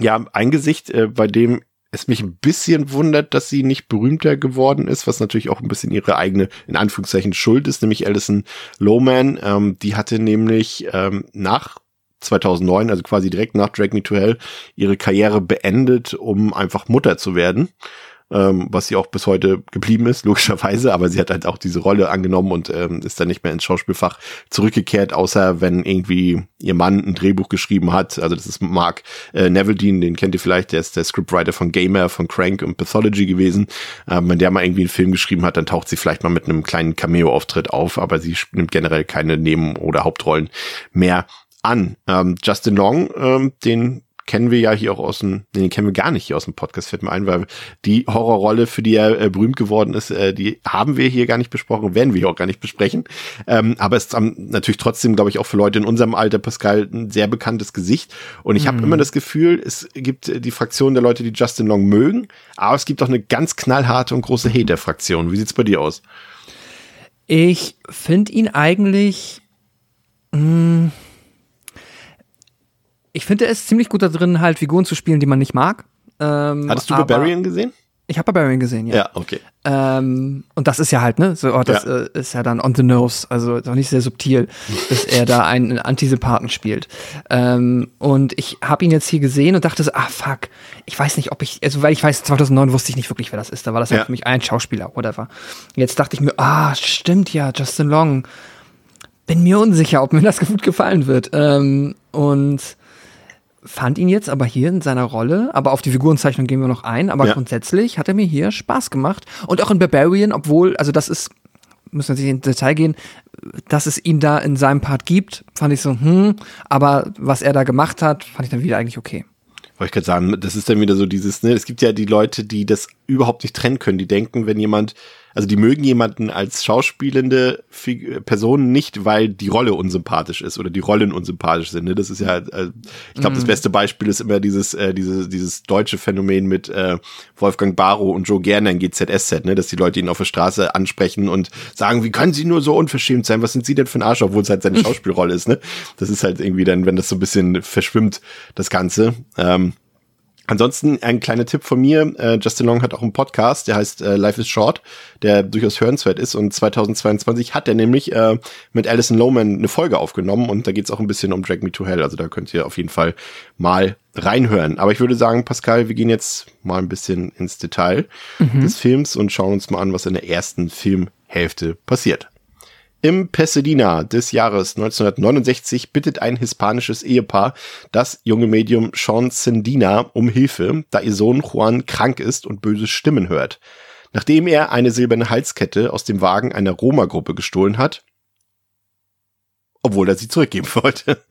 ja ein Gesicht, äh, bei dem es mich ein bisschen wundert, dass sie nicht berühmter geworden ist, was natürlich auch ein bisschen ihre eigene, in Anführungszeichen, Schuld ist, nämlich Alison Lowman. Ähm, die hatte nämlich ähm, nach 2009, also quasi direkt nach Drag Me to Hell, ihre Karriere beendet, um einfach Mutter zu werden. ähm, was sie auch bis heute geblieben ist, *laughs* logischerweise, aber sie hat halt auch diese Rolle angenommen und ähm, ist dann nicht mehr ins Schauspielfach zurückgekehrt, außer wenn irgendwie ihr Mann ein Drehbuch geschrieben hat. Also das ist Mark äh, Neville den kennt ihr vielleicht, der ist der Scriptwriter von Gamer, von Crank und Pathology gewesen. Ähm, wenn der mal irgendwie einen Film geschrieben hat, dann taucht sie vielleicht mal mit einem kleinen Cameo-Auftritt auf, aber sie nimmt generell keine Neben- oder Hauptrollen mehr an. Ähm, Justin Long, ähm, den kennen wir ja hier auch aus dem, nee, den kennen wir gar nicht hier aus dem Podcast, fällt mir ein, weil die Horrorrolle, für die er äh, berühmt geworden ist, äh, die haben wir hier gar nicht besprochen, werden wir hier auch gar nicht besprechen. Ähm, aber es ist um, natürlich trotzdem, glaube ich, auch für Leute in unserem Alter, Pascal, ein sehr bekanntes Gesicht. Und ich mhm. habe immer das Gefühl, es gibt die Fraktion der Leute, die Justin Long mögen, aber es gibt auch eine ganz knallharte und große Hater-Fraktion. Wie sieht's bei dir aus? Ich finde ihn eigentlich. Mh, hm, ich finde, er ist ziemlich gut da drin, halt Figuren zu spielen, die man nicht mag. Ähm, Hattest du Barbarian gesehen? Ich habe Barbarian gesehen, ja. Ja, okay. Ähm, und das ist ja halt, ne? So, oh, das ja. Äh, ist ja dann on the nose, also doch nicht sehr subtil, *laughs* dass er da einen Antisympathen spielt. Ähm, und ich habe ihn jetzt hier gesehen und dachte so, ah fuck, ich weiß nicht, ob ich, also weil ich weiß, 2009 wusste ich nicht wirklich, wer das ist. Da war das ja. halt für mich ein Schauspieler, whatever. Jetzt dachte ich mir, ah, stimmt ja, Justin Long. Bin mir unsicher, ob mir das *laughs* gut gefallen wird. Ähm, und fand ihn jetzt aber hier in seiner Rolle, aber auf die Figurenzeichnung gehen wir noch ein, aber ja. grundsätzlich hat er mir hier Spaß gemacht. Und auch in Barbarian, obwohl, also das ist, müssen wir nicht ins Detail gehen, dass es ihn da in seinem Part gibt, fand ich so, hm, aber was er da gemacht hat, fand ich dann wieder eigentlich okay. Wollte ich gerade sagen, das ist dann wieder so dieses, ne, es gibt ja die Leute, die das überhaupt nicht trennen können, die denken, wenn jemand also die mögen jemanden als schauspielende Person nicht, weil die Rolle unsympathisch ist oder die Rollen unsympathisch sind. Ne? Das ist ja, äh, ich glaube, mm. das mhm. beste Beispiel ist immer dieses, äh, dieses, dieses deutsche Phänomen mit äh, Wolfgang Barrow und Joe Gerner in GZSZ, ne? dass die Leute ihn auf der Straße ansprechen und sagen, wie können sie nur so unverschämt sein? Was sind sie denn für ein Arsch, obwohl es halt seine *laughs* Schauspielrolle ist. Ne? Das ist halt irgendwie dann, wenn das so ein bisschen verschwimmt, das Ganze. Ähm, Ansonsten ein kleiner Tipp von mir. Äh, Justin Long hat auch einen Podcast, der heißt äh, Life is Short, der durchaus hörenswert ist. Und 2022 hat er nämlich äh, mit Alison Lohman eine Folge aufgenommen und da geht's auch ein bisschen um Drag Me to Hell. Also da könnt ihr auf jeden Fall mal reinhören. Aber ich würde sagen, Pascal, wir gehen jetzt mal ein bisschen ins Detail mhm. des Films und schauen uns mal an, was in der ersten Filmhälfte passiert. Im Pasadena des Jahres 1969 bittet ein hispanisches Ehepaar das junge Medium Sean Sendina um Hilfe, da ihr Sohn Juan krank ist und böse Stimmen hört. Nachdem er eine silberne Halskette aus dem Wagen einer Roma-Gruppe gestohlen hat, obwohl er sie zurückgeben *laughs* wollte.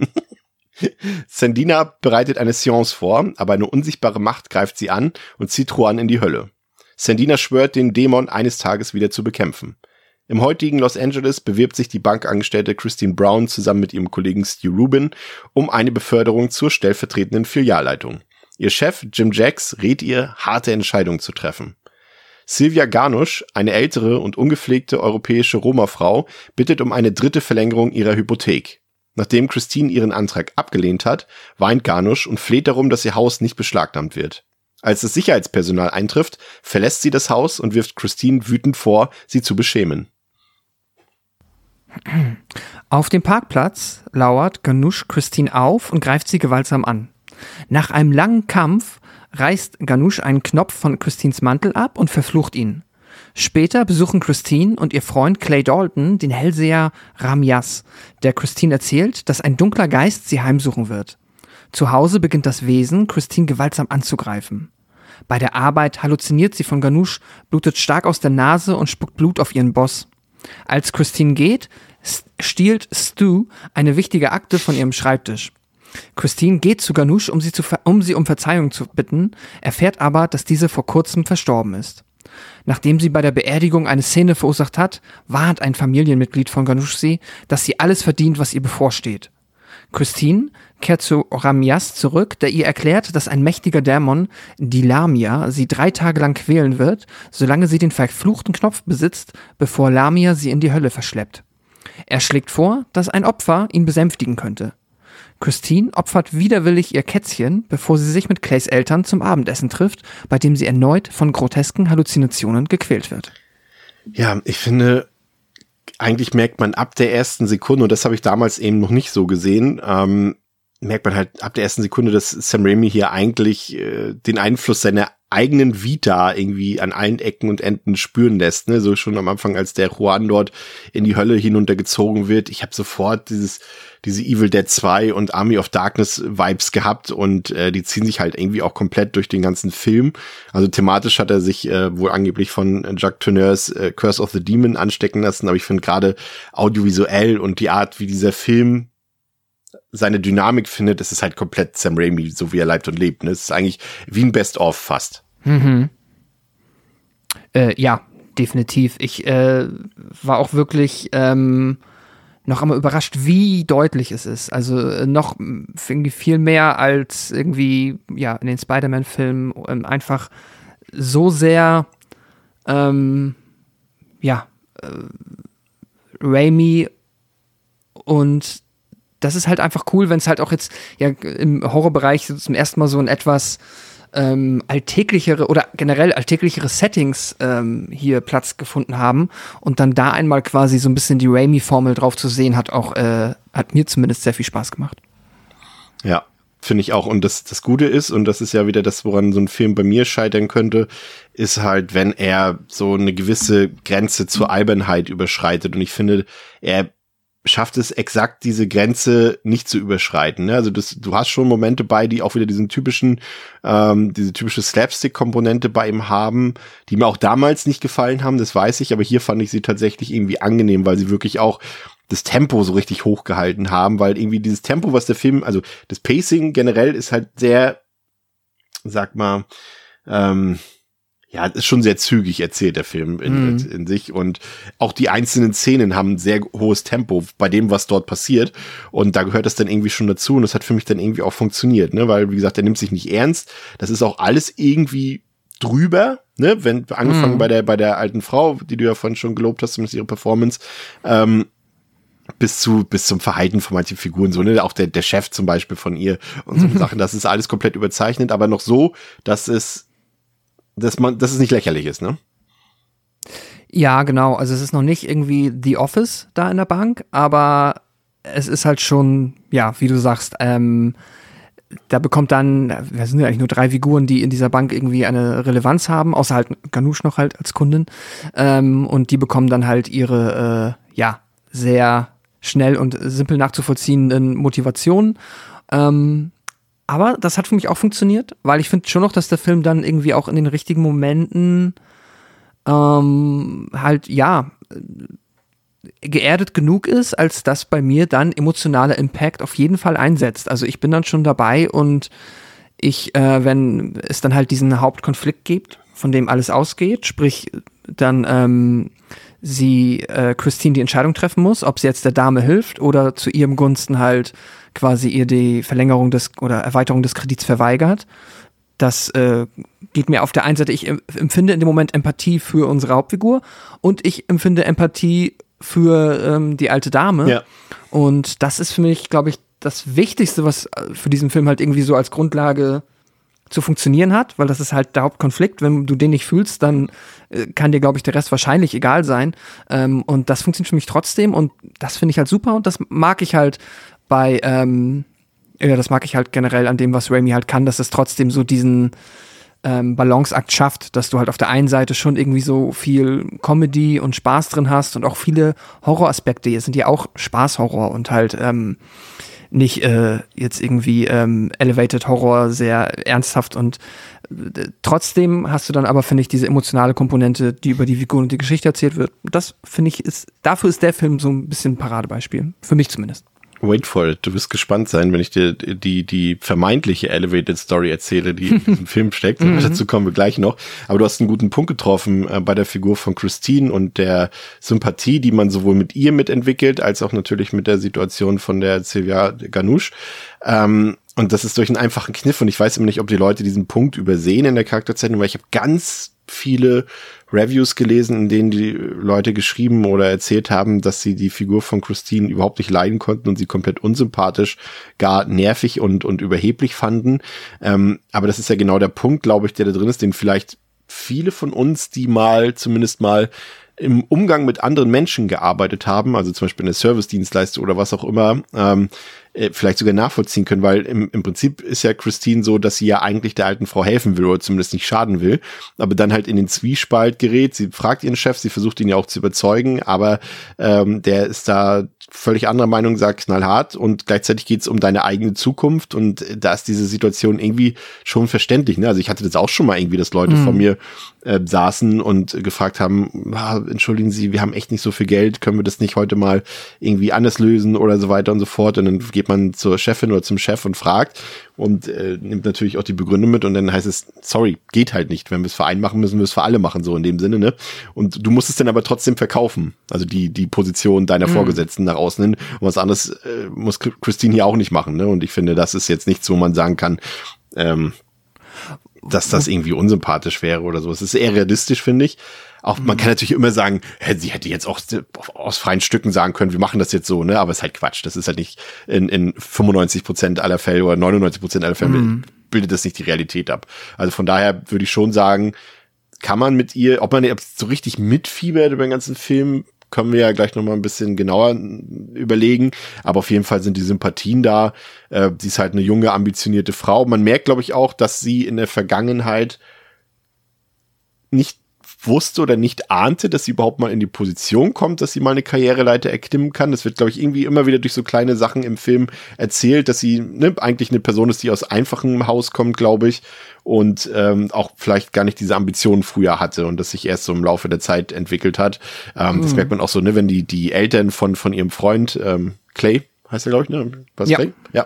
Sendina bereitet eine Seance vor, aber eine unsichtbare Macht greift sie an und zieht Juan in die Hölle. Sendina schwört, den Dämon eines Tages wieder zu bekämpfen. Im heutigen Los Angeles bewirbt sich die Bankangestellte Christine Brown zusammen mit ihrem Kollegen Stu Rubin um eine Beförderung zur stellvertretenden Filialleitung. Ihr Chef Jim Jacks rät ihr, harte Entscheidungen zu treffen. Silvia Garnusch, eine ältere und ungepflegte europäische Roma-Frau, bittet um eine dritte Verlängerung ihrer Hypothek. Nachdem Christine ihren Antrag abgelehnt hat, weint Garnusch und fleht darum, dass ihr Haus nicht beschlagnahmt wird. Als das Sicherheitspersonal eintrifft, verlässt sie das Haus und wirft Christine wütend vor, sie zu beschämen. Auf dem Parkplatz lauert Ganush Christine auf und greift sie gewaltsam an. Nach einem langen Kampf reißt Ganush einen Knopf von Christines Mantel ab und verflucht ihn. Später besuchen Christine und ihr Freund Clay Dalton den Hellseher Ramyas, der Christine erzählt, dass ein dunkler Geist sie heimsuchen wird. Zu Hause beginnt das Wesen, Christine gewaltsam anzugreifen. Bei der Arbeit halluziniert sie von Ganush, blutet stark aus der Nase und spuckt Blut auf ihren Boss. Als Christine geht, stiehlt Stu eine wichtige Akte von ihrem Schreibtisch. Christine geht zu Ganush, um sie, zu, um sie um Verzeihung zu bitten, erfährt aber, dass diese vor kurzem verstorben ist. Nachdem sie bei der Beerdigung eine Szene verursacht hat, warnt ein Familienmitglied von Ganush sie, dass sie alles verdient, was ihr bevorsteht. Christine kehrt zu Ramias zurück, der ihr erklärt, dass ein mächtiger Dämon, die Lamia, sie drei Tage lang quälen wird, solange sie den verfluchten Knopf besitzt, bevor Lamia sie in die Hölle verschleppt. Er schlägt vor, dass ein Opfer ihn besänftigen könnte. Christine opfert widerwillig ihr Kätzchen, bevor sie sich mit Clays Eltern zum Abendessen trifft, bei dem sie erneut von grotesken Halluzinationen gequält wird. Ja, ich finde, eigentlich merkt man ab der ersten Sekunde, und das habe ich damals eben noch nicht so gesehen, ähm, merkt man halt ab der ersten Sekunde, dass Sam Raimi hier eigentlich äh, den Einfluss seiner eigenen Vita irgendwie an allen Ecken und Enden spüren lässt. Ne? So schon am Anfang, als der Juan dort in die Hölle hinuntergezogen wird. Ich habe sofort dieses diese Evil Dead 2 und Army of Darkness Vibes gehabt und äh, die ziehen sich halt irgendwie auch komplett durch den ganzen Film. Also thematisch hat er sich äh, wohl angeblich von Jacques Tourneurs äh, Curse of the Demon anstecken lassen, aber ich finde gerade audiovisuell und die Art, wie dieser Film seine Dynamik findet, es ist halt komplett Sam Raimi, so wie er lebt und lebt. Ne? Es ist eigentlich wie ein Best-of fast. Mhm. Äh, ja, definitiv. Ich äh, war auch wirklich ähm, noch einmal überrascht, wie deutlich es ist. Also äh, noch irgendwie viel mehr als irgendwie ja in den Spider-Man-Filmen ähm, einfach so sehr ähm, ja äh, Raimi und das ist halt einfach cool, wenn es halt auch jetzt ja im Horrorbereich zum ersten Mal so ein etwas ähm, alltäglichere oder generell alltäglichere Settings ähm, hier Platz gefunden haben und dann da einmal quasi so ein bisschen die Raimi-Formel drauf zu sehen, hat auch, äh, hat mir zumindest sehr viel Spaß gemacht. Ja, finde ich auch. Und das, das Gute ist, und das ist ja wieder das, woran so ein Film bei mir scheitern könnte, ist halt, wenn er so eine gewisse Grenze zur Albernheit überschreitet. Und ich finde, er schafft es exakt diese Grenze nicht zu überschreiten. Ne? Also das, du hast schon Momente bei, die auch wieder diesen typischen, ähm, diese typische Slapstick-Komponente bei ihm haben, die mir auch damals nicht gefallen haben, das weiß ich, aber hier fand ich sie tatsächlich irgendwie angenehm, weil sie wirklich auch das Tempo so richtig hochgehalten haben, weil irgendwie dieses Tempo, was der Film, also das Pacing generell ist halt sehr, sag mal, ähm, ja, ist schon sehr zügig erzählt, der Film in, mhm. in, sich. Und auch die einzelnen Szenen haben ein sehr hohes Tempo bei dem, was dort passiert. Und da gehört das dann irgendwie schon dazu. Und das hat für mich dann irgendwie auch funktioniert, ne? Weil, wie gesagt, der nimmt sich nicht ernst. Das ist auch alles irgendwie drüber, ne? Wenn, angefangen mhm. bei der, bei der alten Frau, die du ja vorhin schon gelobt hast, zumindest ihre Performance, ähm, bis zu bis zum Verhalten von manchen Figuren so ne auch der der Chef zum Beispiel von ihr und so. *laughs* Sachen das ist alles komplett überzeichnet aber noch so dass es dass man, dass es nicht lächerlich ist, ne? Ja, genau. Also es ist noch nicht irgendwie The Office da in der Bank, aber es ist halt schon, ja, wie du sagst, ähm, da bekommt dann, wir sind ja eigentlich nur drei Figuren, die in dieser Bank irgendwie eine Relevanz haben, außer halt Ganoush noch halt als Kundin. Ähm, und die bekommen dann halt ihre, äh, ja, sehr schnell und simpel nachzuvollziehenden Motivationen. Ähm, aber das hat für mich auch funktioniert, weil ich finde schon noch, dass der Film dann irgendwie auch in den richtigen Momenten ähm, halt, ja, geerdet genug ist, als dass bei mir dann emotionaler Impact auf jeden Fall einsetzt. Also ich bin dann schon dabei und ich, äh, wenn es dann halt diesen Hauptkonflikt gibt, von dem alles ausgeht, sprich dann ähm, sie äh, Christine die Entscheidung treffen muss, ob sie jetzt der Dame hilft oder zu ihrem Gunsten halt quasi ihr die Verlängerung des oder Erweiterung des Kredits verweigert. Das äh, geht mir auf der einen Seite, ich empfinde in dem Moment Empathie für unsere Hauptfigur und ich empfinde Empathie für ähm, die alte Dame. Ja. Und das ist für mich, glaube ich, das Wichtigste, was äh, für diesen Film halt irgendwie so als Grundlage zu funktionieren hat, weil das ist halt der Hauptkonflikt. Wenn du den nicht fühlst, dann äh, kann dir, glaube ich, der Rest wahrscheinlich egal sein. Ähm, und das funktioniert für mich trotzdem und das finde ich halt super und das mag ich halt bei, ähm, ja, das mag ich halt generell an dem, was Raimi halt kann, dass es trotzdem so diesen ähm, Balanceakt schafft, dass du halt auf der einen Seite schon irgendwie so viel Comedy und Spaß drin hast und auch viele Horroraspekte. Hier sind ja auch Spaßhorror und halt ähm, nicht äh, jetzt irgendwie ähm, Elevated Horror sehr ernsthaft und äh, trotzdem hast du dann aber, finde ich, diese emotionale Komponente, die über die Figuren und die Geschichte erzählt wird. Das finde ich ist, dafür ist der Film so ein bisschen ein Paradebeispiel. Für mich zumindest. Wait for it. Du wirst gespannt sein, wenn ich dir die, die vermeintliche Elevated Story erzähle, die in diesem *laughs* Film steckt. Mhm. Dazu kommen wir gleich noch. Aber du hast einen guten Punkt getroffen äh, bei der Figur von Christine und der Sympathie, die man sowohl mit ihr mitentwickelt, als auch natürlich mit der Situation von der Sylvia Ganoush. Ähm, und das ist durch einen einfachen Kniff. Und ich weiß immer nicht, ob die Leute diesen Punkt übersehen in der Charakterzeichnung, weil ich habe ganz viele Reviews gelesen, in denen die Leute geschrieben oder erzählt haben, dass sie die Figur von Christine überhaupt nicht leiden konnten und sie komplett unsympathisch, gar nervig und, und überheblich fanden. Ähm, aber das ist ja genau der Punkt, glaube ich, der da drin ist, den vielleicht viele von uns, die mal zumindest mal im Umgang mit anderen Menschen gearbeitet haben, also zum Beispiel in der Service-Dienstleistung oder was auch immer, ähm, äh, vielleicht sogar nachvollziehen können, weil im, im Prinzip ist ja Christine so, dass sie ja eigentlich der alten Frau helfen will oder zumindest nicht schaden will, aber dann halt in den Zwiespalt gerät. Sie fragt ihren Chef, sie versucht ihn ja auch zu überzeugen, aber ähm, der ist da völlig anderer Meinung, sagt knallhart und gleichzeitig geht es um deine eigene Zukunft und da ist diese Situation irgendwie schon verständlich. Ne? Also ich hatte das auch schon mal irgendwie, dass Leute mhm. vor mir äh, saßen und gefragt haben, ah, entschuldigen Sie, wir haben echt nicht so viel Geld, können wir das nicht heute mal irgendwie anders lösen oder so weiter und so fort. Und dann geht man zur Chefin oder zum Chef und fragt und äh, nimmt natürlich auch die Begründung mit und dann heißt es, sorry, geht halt nicht. Wenn wir es für einen machen, müssen wir es für alle machen, so in dem Sinne, ne? Und du musst es dann aber trotzdem verkaufen. Also die, die Position deiner mhm. Vorgesetzten nach hin. Und was anderes äh, muss Christine hier auch nicht machen, ne? Und ich finde, das ist jetzt nichts, wo man sagen kann, ähm, dass das irgendwie unsympathisch wäre oder so. Es ist eher realistisch, finde ich. Auch man kann natürlich immer sagen, sie hätte jetzt auch aus freien Stücken sagen können, wir machen das jetzt so, ne? Aber es ist halt Quatsch. Das ist halt nicht in, in 95 Prozent aller Fälle oder 99 Prozent aller Fälle mhm. bildet das nicht die Realität ab. Also von daher würde ich schon sagen, kann man mit ihr, ob man so richtig mitfiebert über den ganzen Film, können wir ja gleich nochmal ein bisschen genauer überlegen. Aber auf jeden Fall sind die Sympathien da. Äh, sie ist halt eine junge, ambitionierte Frau. Man merkt, glaube ich, auch, dass sie in der Vergangenheit nicht wusste oder nicht ahnte, dass sie überhaupt mal in die Position kommt, dass sie mal eine Karriereleiter erklimmen kann. Das wird, glaube ich, irgendwie immer wieder durch so kleine Sachen im Film erzählt, dass sie ne, eigentlich eine Person ist, die aus einfachem Haus kommt, glaube ich, und ähm, auch vielleicht gar nicht diese Ambitionen früher hatte und das sich erst so im Laufe der Zeit entwickelt hat. Ähm, mhm. Das merkt man auch so, ne, wenn die, die Eltern von, von ihrem Freund ähm, Clay, heißt er, glaube ich, ne? Was ja. Clay? Ja.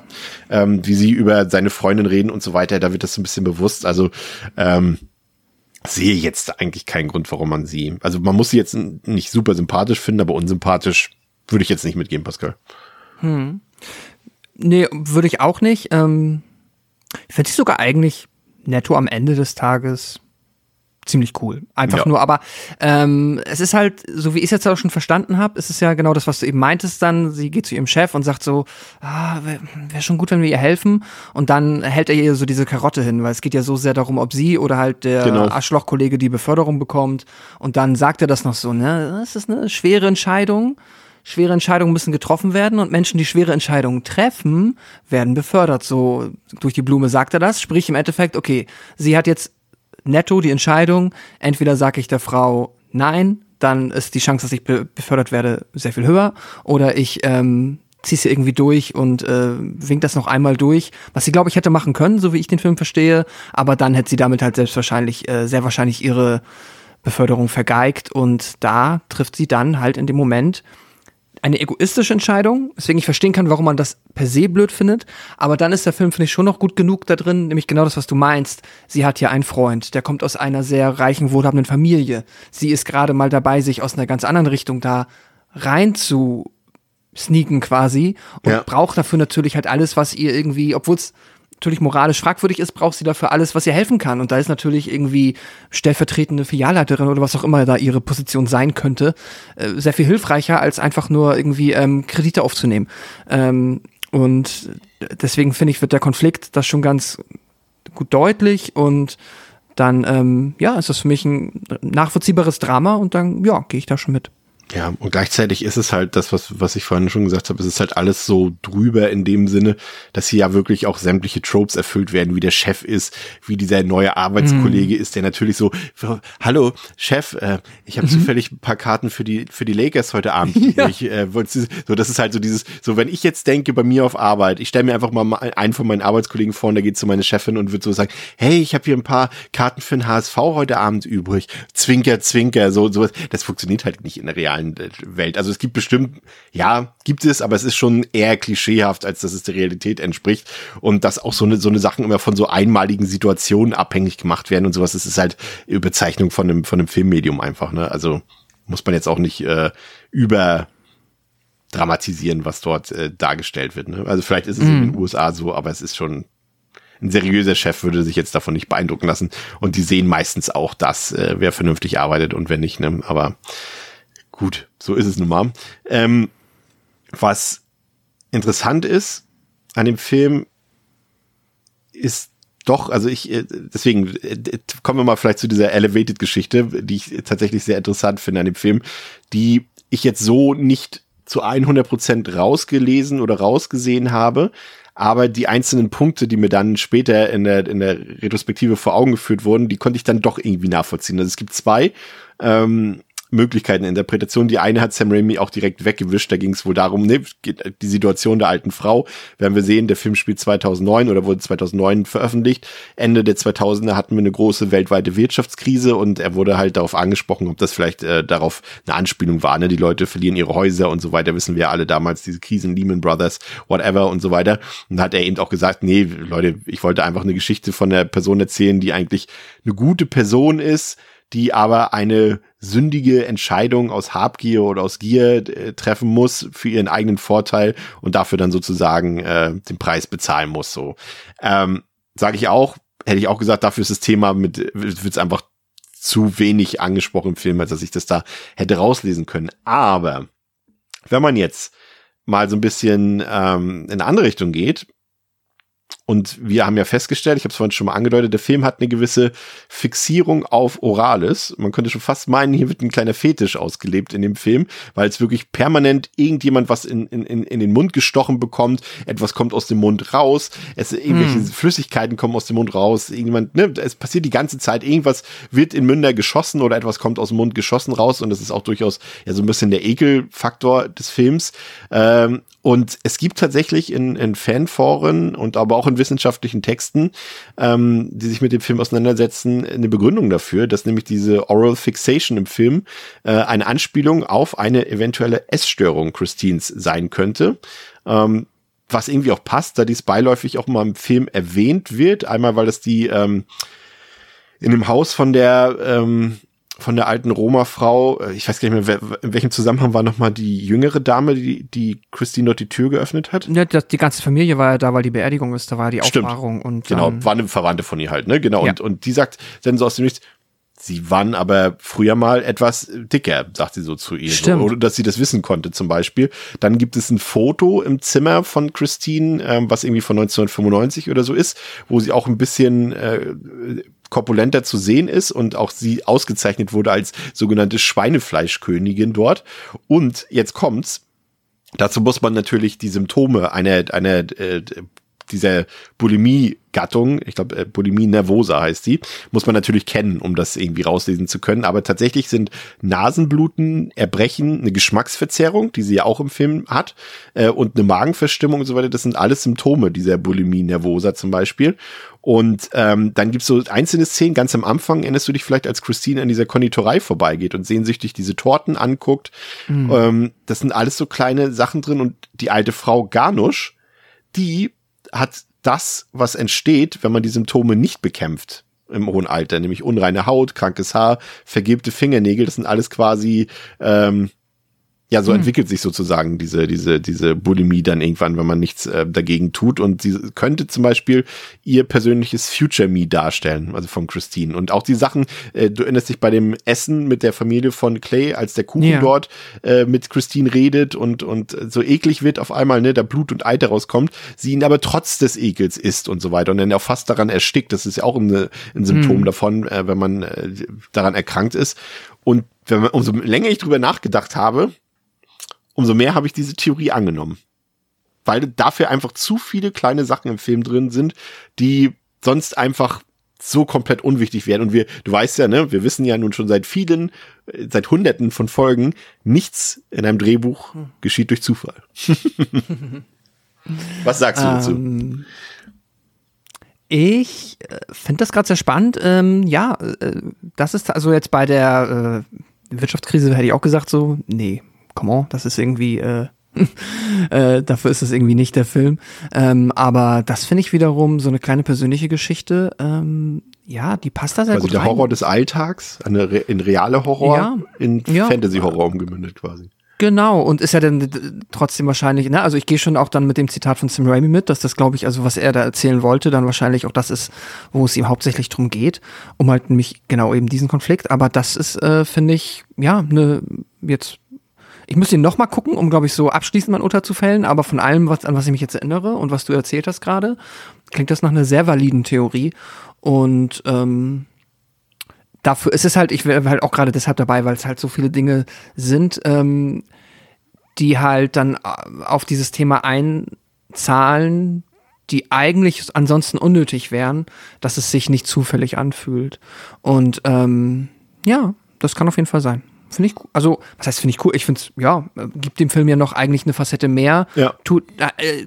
Ähm, wie sie über seine Freundin reden und so weiter, da wird das so ein bisschen bewusst. Also ähm, sehe jetzt eigentlich keinen Grund, warum man sie. Also man muss sie jetzt nicht super sympathisch finden, aber unsympathisch würde ich jetzt nicht mitgeben, Pascal. Hm. Nee, würde ich auch nicht. Ähm, ich finde sie sogar eigentlich netto am Ende des Tages ziemlich cool. Einfach ja. nur, aber ähm, es ist halt, so wie ich es jetzt auch schon verstanden habe, ist es ja genau das, was du eben meintest dann. Sie geht zu ihrem Chef und sagt so, ah, wäre wär schon gut, wenn wir ihr helfen. Und dann hält er ihr so diese Karotte hin, weil es geht ja so sehr darum, ob sie oder halt der genau. Arschlochkollege die Beförderung bekommt. Und dann sagt er das noch so, ne, das ist eine schwere Entscheidung. Schwere Entscheidungen müssen getroffen werden und Menschen, die schwere Entscheidungen treffen, werden befördert. So durch die Blume sagt er das. Sprich im Endeffekt, okay, sie hat jetzt netto die Entscheidung, entweder sage ich der Frau nein, dann ist die Chance, dass ich be befördert werde, sehr viel höher, oder ich ähm, ziehe sie irgendwie durch und äh, winkt das noch einmal durch, was sie, glaube ich, hätte machen können, so wie ich den Film verstehe, aber dann hätte sie damit halt selbstwahrscheinlich, äh, sehr wahrscheinlich ihre Beförderung vergeigt. Und da trifft sie dann halt in dem Moment eine egoistische Entscheidung, weswegen ich verstehen kann, warum man das per se blöd findet. Aber dann ist der Film, finde ich, schon noch gut genug da drin, nämlich genau das, was du meinst. Sie hat ja einen Freund, der kommt aus einer sehr reichen, wohlhabenden Familie. Sie ist gerade mal dabei, sich aus einer ganz anderen Richtung da rein zu sneaken quasi und ja. braucht dafür natürlich halt alles, was ihr irgendwie, obwohl es natürlich moralisch fragwürdig ist, braucht sie dafür alles, was ihr helfen kann. Und da ist natürlich irgendwie stellvertretende Filialleiterin oder was auch immer da ihre Position sein könnte, äh, sehr viel hilfreicher, als einfach nur irgendwie ähm, Kredite aufzunehmen. Ähm, und deswegen finde ich, wird der Konflikt das schon ganz gut deutlich und dann, ähm, ja, ist das für mich ein nachvollziehbares Drama und dann, ja, gehe ich da schon mit. Ja, und gleichzeitig ist es halt das, was, was ich vorhin schon gesagt habe, es ist halt alles so drüber in dem Sinne, dass hier ja wirklich auch sämtliche Tropes erfüllt werden, wie der Chef ist, wie dieser neue Arbeitskollege mhm. ist, der natürlich so, hallo, Chef, äh, ich habe mhm. zufällig ein paar Karten für die, für die Lakers heute Abend. *laughs* Ja. Ich, äh, so, das ist halt so dieses, so wenn ich jetzt denke bei mir auf Arbeit, ich stelle mir einfach mal einen von meinen Arbeitskollegen vor und der geht zu meiner Chefin und wird so sagen, hey, ich habe hier ein paar Karten für den HSV heute Abend übrig. Zwinker, zwinker, so, sowas. Das funktioniert halt nicht in der realen realen Welt. Also es gibt bestimmt, ja, gibt es, aber es ist schon eher klischeehaft, als dass es der Realität entspricht. Und dass auch so eine, so eine Sachen immer von so einmaligen Situationen abhängig gemacht werden und sowas, das ist halt Überzeichnung von einem, von einem Filmmedium einfach, ne? Also muss man jetzt auch nicht äh, über dramatisieren, was dort äh, dargestellt wird. Ne? Also vielleicht ist es mm. in den mhm. USA so, aber es ist schon ein seriöser Chef würde sich jetzt davon nicht beeindrucken lassen. Und die sehen meistens auch das, äh, wer vernünftig arbeitet und wer nicht. Ne? Aber Gut, so ist es nun mal. Ähm, was interessant ist an dem Film, ist doch, also ich, äh, deswegen äh, kommen wir mal vielleicht zu dieser Elevated-Geschichte, die ich tatsächlich sehr interessant finde an dem Film, die ich jetzt so nicht zu 100 Prozent rausgelesen oder rausgesehen habe. Aber die einzelnen Punkte, die mir dann später in der, in der Retrospektive vor Augen geführt wurden, die konnte ich dann doch irgendwie nachvollziehen. Also es gibt zwei ähm, Möglichkeiten Interpretation. Die eine hat Sam Raimi auch direkt weggewischt. Da ging es wohl darum, ne, die Situation der alten Frau. Werden wir sehen, der Film spielt 2009 oder wurde 2009 veröffentlicht. Ende der 2000er hatten wir eine große weltweite Wirtschaftskrise und er wurde halt darauf angesprochen, ob das vielleicht äh, darauf eine Anspielung war. Ne? Die Leute verlieren ihre Häuser und so weiter. Wissen wir alle damals, diese Krisen, Lehman Brothers, whatever und so weiter. Und hat er eben auch gesagt, nee, Leute, ich wollte einfach eine Geschichte von der Person erzählen, die eigentlich eine gute Person ist, die aber eine sündige Entscheidung aus Habgier oder aus Gier äh, treffen muss für ihren eigenen Vorteil und dafür dann sozusagen äh, den Preis bezahlen muss. So ähm, sage ich auch, hätte ich auch gesagt, dafür ist das Thema mit wird es einfach zu wenig angesprochen im Film, als dass ich das da hätte rauslesen können. Aber wenn man jetzt mal so ein bisschen ähm, in eine andere Richtung geht und wir haben ja festgestellt, ich habe es vorhin schon mal angedeutet, der Film hat eine gewisse Fixierung auf Orales. Man könnte schon fast meinen, hier wird ein kleiner Fetisch ausgelebt in dem Film, weil es wirklich permanent irgendjemand was in, in, in den Mund gestochen bekommt, etwas kommt aus dem Mund raus, es irgendwelche hm. Flüssigkeiten kommen aus dem Mund raus, irgendjemand, ne, es passiert die ganze Zeit, irgendwas wird in Münder geschossen oder etwas kommt aus dem Mund geschossen raus und das ist auch durchaus ja so ein bisschen der Ekelfaktor des Films. Ähm, und es gibt tatsächlich in, in Fanforen und aber auch in wissenschaftlichen Texten, ähm, die sich mit dem Film auseinandersetzen, eine Begründung dafür, dass nämlich diese Oral Fixation im Film äh, eine Anspielung auf eine eventuelle Essstörung Christines sein könnte. Ähm, was irgendwie auch passt, da dies beiläufig auch mal im Film erwähnt wird. Einmal, weil es die ähm, in dem Haus von der ähm, von der alten Roma-Frau, äh, ich weiß gar nicht mehr, in welchem Zusammenhang war nochmal die jüngere Dame, die, die Christine dort die Tür geöffnet hat? Ja, die ganze Familie war ja da, weil die Beerdigung ist, da war die Aufbahrung Stimmt. und. Genau, war eine Verwandte von ihr halt, ne? Genau. Ja. Und, und die sagt dann so aus dem Nichts, Sie waren aber früher mal etwas dicker, sagt sie so zu ihr. Stimmt. So, oder dass sie das wissen konnte zum Beispiel. Dann gibt es ein Foto im Zimmer von Christine, ähm, was irgendwie von 1995 oder so ist, wo sie auch ein bisschen äh, korpulenter zu sehen ist und auch sie ausgezeichnet wurde als sogenannte Schweinefleischkönigin dort. Und jetzt kommt's. Dazu muss man natürlich die Symptome einer, einer äh, dieser Bulimie Gattung, ich glaube äh, Bulimie nervosa heißt die, muss man natürlich kennen, um das irgendwie rauslesen zu können. Aber tatsächlich sind Nasenbluten, Erbrechen, eine Geschmacksverzerrung, die sie ja auch im Film hat, äh, und eine Magenverstimmung und so weiter, das sind alles Symptome dieser Bulimie nervosa zum Beispiel. Und ähm, dann gibt's so einzelne Szenen, ganz am Anfang erinnerst du dich vielleicht, als Christine an dieser Konditorei vorbeigeht und sehnsüchtig diese Torten anguckt. Mhm. Ähm, das sind alles so kleine Sachen drin und die alte Frau Garnusch, die hat das, was entsteht, wenn man die Symptome nicht bekämpft im hohen Alter, nämlich unreine Haut, krankes Haar, vergilbte Fingernägel, das sind alles quasi ähm, ja, so hm. entwickelt sich sozusagen diese, diese, diese Bulimie dann irgendwann, wenn man nichts äh, dagegen tut. Und sie könnte zum Beispiel ihr persönliches Future Me darstellen, also von Christine. Und auch die Sachen, äh, du erinnerst dich bei dem Essen mit der Familie von Clay, als der Kuchen ja. dort äh, mit Christine redet und, und so eklig wird auf einmal, ne, da Blut und Eiter rauskommt, sie ihn aber trotz des Ekels isst und so weiter und dann auch fast daran erstickt. Das ist ja auch ein, ein Symptom hm. davon, äh, wenn man äh, daran erkrankt ist. Und wenn man, umso länger ich drüber nachgedacht habe, umso mehr habe ich diese Theorie angenommen. Weil dafür einfach zu viele kleine Sachen im Film drin sind, die sonst einfach so komplett unwichtig wären. Und wir, du weißt ja, ne, wir wissen ja nun schon seit vielen, seit hunderten von Folgen, nichts in einem Drehbuch geschieht durch Zufall. *laughs* Was sagst du dazu? Ähm, ich äh, finde das gerade sehr spannend. Ähm, ja, äh, das ist also jetzt bei der äh, Wirtschaftskrise hätte ich auch gesagt so, nee, come on, das ist irgendwie, äh, *laughs* äh, dafür ist es irgendwie nicht der Film. Ähm, aber das finde ich wiederum so eine kleine persönliche Geschichte. Ähm, ja, die passt da sehr also gut der rein. Horror des Alltags, eine Re in reale Horror, ja, in ja. Fantasy-Horror umgemündet quasi. Genau, und ist ja dann trotzdem wahrscheinlich, ne, also ich gehe schon auch dann mit dem Zitat von Sam Raimi mit, dass das, glaube ich, also was er da erzählen wollte, dann wahrscheinlich auch das ist, wo es ihm hauptsächlich drum geht, um halt nämlich genau eben diesen Konflikt. Aber das ist, äh, finde ich, ja, eine jetzt ich müsste ihn nochmal gucken, um, glaube ich, so abschließend mein Urteil zu fällen, aber von allem, was, an was ich mich jetzt erinnere und was du erzählt hast gerade, klingt das nach einer sehr validen Theorie. Und ähm, dafür ist es halt, ich wäre halt auch gerade deshalb dabei, weil es halt so viele Dinge sind, ähm, die halt dann äh, auf dieses Thema einzahlen, die eigentlich ansonsten unnötig wären, dass es sich nicht zufällig anfühlt. Und ähm, ja, das kann auf jeden Fall sein. Finde ich, also, was heißt, finde ich cool? Ich finde es, ja, gibt dem Film ja noch eigentlich eine Facette mehr. Ja. Tut, äh,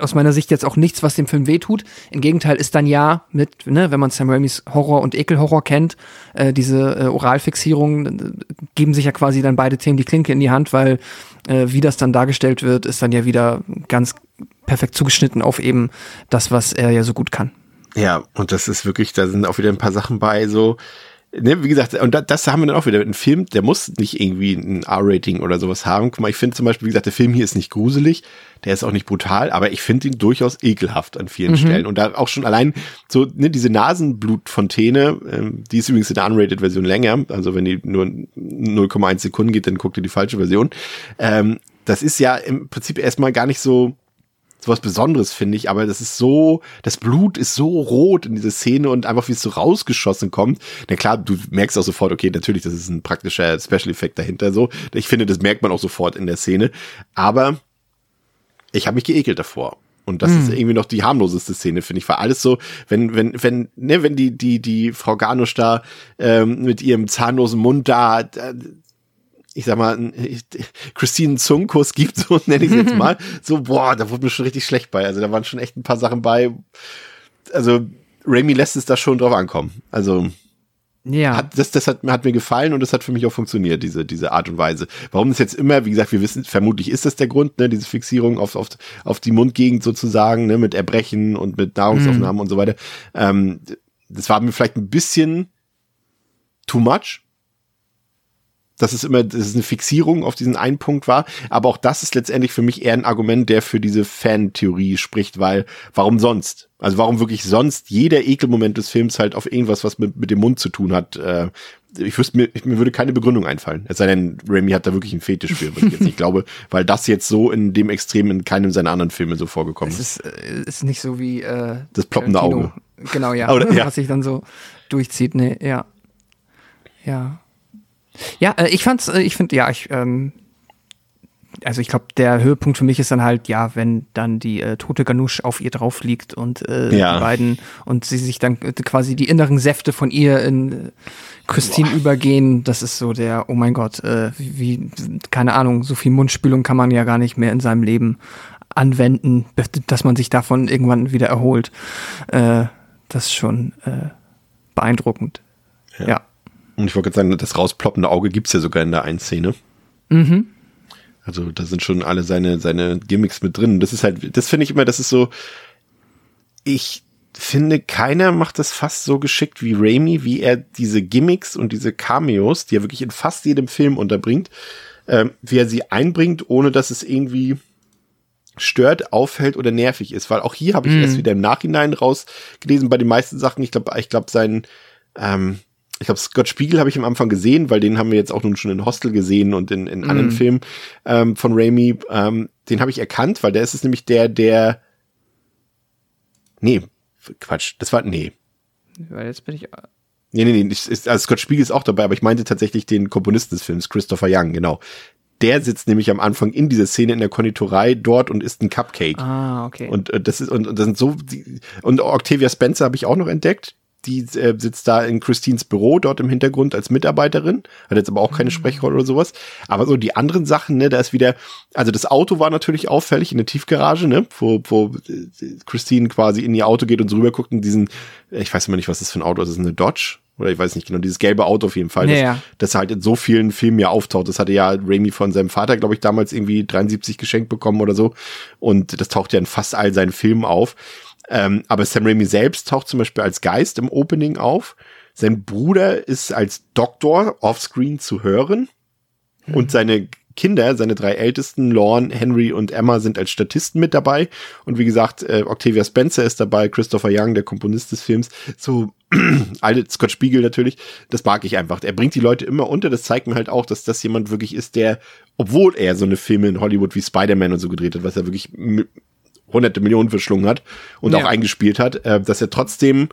aus meiner Sicht jetzt auch nichts, was dem Film wehtut. Im Gegenteil ist dann ja mit, ne, wenn man Sam Raimis Horror und Ekelhorror kennt, äh, diese äh, Oralfixierungen äh, geben sich ja quasi dann beide Themen die Klinke in die Hand, weil äh, wie das dann dargestellt wird, ist dann ja wieder ganz perfekt zugeschnitten auf eben das, was er ja so gut kann. Ja, und das ist wirklich, da sind auch wieder ein paar Sachen bei, so, ne, wie gesagt, und da, das haben wir dann auch wieder. Ein Film, der muss nicht irgendwie ein R-Rating oder sowas haben. Guck mal, ich finde zum Beispiel, wie gesagt, der Film hier ist nicht gruselig, der ist auch nicht brutal, aber ich finde ihn durchaus ekelhaft an vielen Mhm. Stellen. Und da auch schon allein so, ne, diese Nasenblutfontäne, ähm, die ist übrigens in der Unrated-Version länger. Also wenn die nur 0,1 Sekunden geht, dann guckt ihr die falsche Version. Ähm, das ist ja im Prinzip erstmal gar nicht so, so was Besonderes, finde ich, aber das ist so, das Blut ist so rot in dieser Szene und einfach wie es so rausgeschossen kommt. Na klar, du merkst auch sofort, okay, natürlich, das ist ein praktischer Special Effekt dahinter so. Ich finde, das merkt man auch sofort in der Szene. Aber ich habe mich geekelt davor. Und das ist irgendwie noch die harmloseste Szene, finde ich. War alles so, wenn, wenn, wenn, ne, wenn die, die, die Frau Garnusch da ähm, mit ihrem zahnlosen Mund da, da ich sag mal, Christine Zungkuss gibt, so *laughs* nenne ich es jetzt mal, *laughs* so, boah, da wurde mir schon richtig schlecht bei. Also da waren schon echt ein paar Sachen bei. Also Raimi lässt es da schon drauf ankommen. Also Ja. hat, das, das hat, hat mir gefallen und das hat für mich auch funktioniert, diese, diese Art und Weise. Warum das jetzt immer, wie gesagt, wir wissen, vermutlich ist das der Grund, ne, diese Fixierung auf, auf, auf die Mundgegend sozusagen, ne, mit Erbrechen und mit Nahrungsaufnahmen und so weiter. Ähm, das war mir vielleicht ein bisschen too much. Dass es immer, dass es eine Fixierung auf diesen einen Punkt war. Aber auch das ist letztendlich für mich eher ein Argument, der für diese Fan-Theorie spricht, weil warum sonst? Also warum wirklich sonst jeder Ekelmoment des Films halt auf irgendwas, was mit, mit dem Mund zu tun hat, äh, ich wüsste mir, mir würde keine Begründung einfallen. Es sei denn, Raimi hat da wirklich einen Fetisch für, was ich jetzt nicht *laughs* glaube, weil das jetzt so in dem Extrem in keinem seiner anderen Filme so vorgekommen Es ist. ist, äh, ist nicht so wie äh, Das ploppende Tarantino. Genau, ja. *laughs* Oder- ja. Was sich dann so durchzieht. Nee, ja. Ja. Ja, äh, ich fand's, äh, ich finde, ja, ich, ähm, also ich glaube, der Höhepunkt für mich ist dann halt, ja, wenn dann die äh, tote Ganusch auf ihr drauf liegt und äh, Ja. die beiden und sie sich dann äh, quasi die inneren Säfte von ihr in äh, Christine übergehen, das ist so der, oh mein Gott, äh, wie, keine Ahnung, so viel Mundspülung kann man ja gar nicht mehr in seinem Leben anwenden, dass man sich davon irgendwann wieder erholt. Äh, das ist schon äh, beeindruckend. Ja. Und ich wollte gerade sagen, das rausploppende Auge gibt's ja sogar in der einen Szene. Also da sind schon alle seine, seine Gimmicks mit drin. Das ist halt, das finde ich immer, das ist so, ich finde, keiner macht das fast so geschickt wie Raimi, wie er diese Gimmicks und diese Cameos, die er wirklich in fast jedem Film unterbringt, ähm, wie er sie einbringt, ohne dass es irgendwie stört, auffällt oder nervig ist. Weil auch hier habe ich erst wieder im Nachhinein rausgelesen bei den meisten Sachen. Ich glaube, ich glaube, sein, ähm, ich glaube, Scott Spiegel habe ich am Anfang gesehen, weil den haben wir jetzt auch nun schon in Hostel gesehen und in, in anderen Filmen ähm, von Raimi. Ähm, den habe ich erkannt, weil der ist es nämlich der, der. Nee, Quatsch, das war. Nee. Weil jetzt bin ich. Nee, nee, nee. ich- Also Scott Spiegel ist auch dabei, aber ich meinte tatsächlich den Komponisten des Films, Christopher Young, genau. Der sitzt nämlich am Anfang in dieser Szene in der Konditorei dort und isst ein Cupcake. Ah, okay. Und äh, das ist und, und das sind so die, und Octavia Spencer habe ich auch noch entdeckt. Die äh, sitzt da in Christines Büro dort im Hintergrund als Mitarbeiterin, hat jetzt aber auch keine Sprechrolle oder sowas. Aber so die anderen Sachen, ne, da ist wieder, also das Auto war natürlich auffällig in der Tiefgarage, ne, wo, wo äh, Christine quasi in ihr Auto geht und so rüber guckt und diesen, ich weiß immer nicht, was das für ein Auto ist, das ist eine Dodge oder ich weiß nicht genau, dieses gelbe Auto auf jeden Fall, Ja, das, das halt in so vielen Filmen ja auftaucht. Das hatte ja Raimi von seinem Vater, glaube ich, damals irgendwie 73 geschenkt bekommen oder so. Und das taucht ja in fast all seinen Filmen auf. Ähm, aber Sam Raimi selbst taucht zum Beispiel als Geist im Opening auf. Sein Bruder ist als Doktor offscreen zu hören. Und seine Kinder, seine drei ältesten, Lorne, Henry und Emma, sind als Statisten mit dabei. Und wie gesagt, äh, Octavia Spencer ist dabei, Christopher Young, der Komponist des Films. So, *clears throat* alle, Scott Spiegel natürlich. Das mag ich einfach. Er bringt die Leute immer unter. Das zeigt mir halt auch, dass das jemand wirklich ist, der, obwohl er so eine Filme in Hollywood wie Spider-Man und so gedreht hat, was er wirklich hunderte Millionen verschlungen hat und Ja. auch eingespielt hat, äh, dass er trotzdem,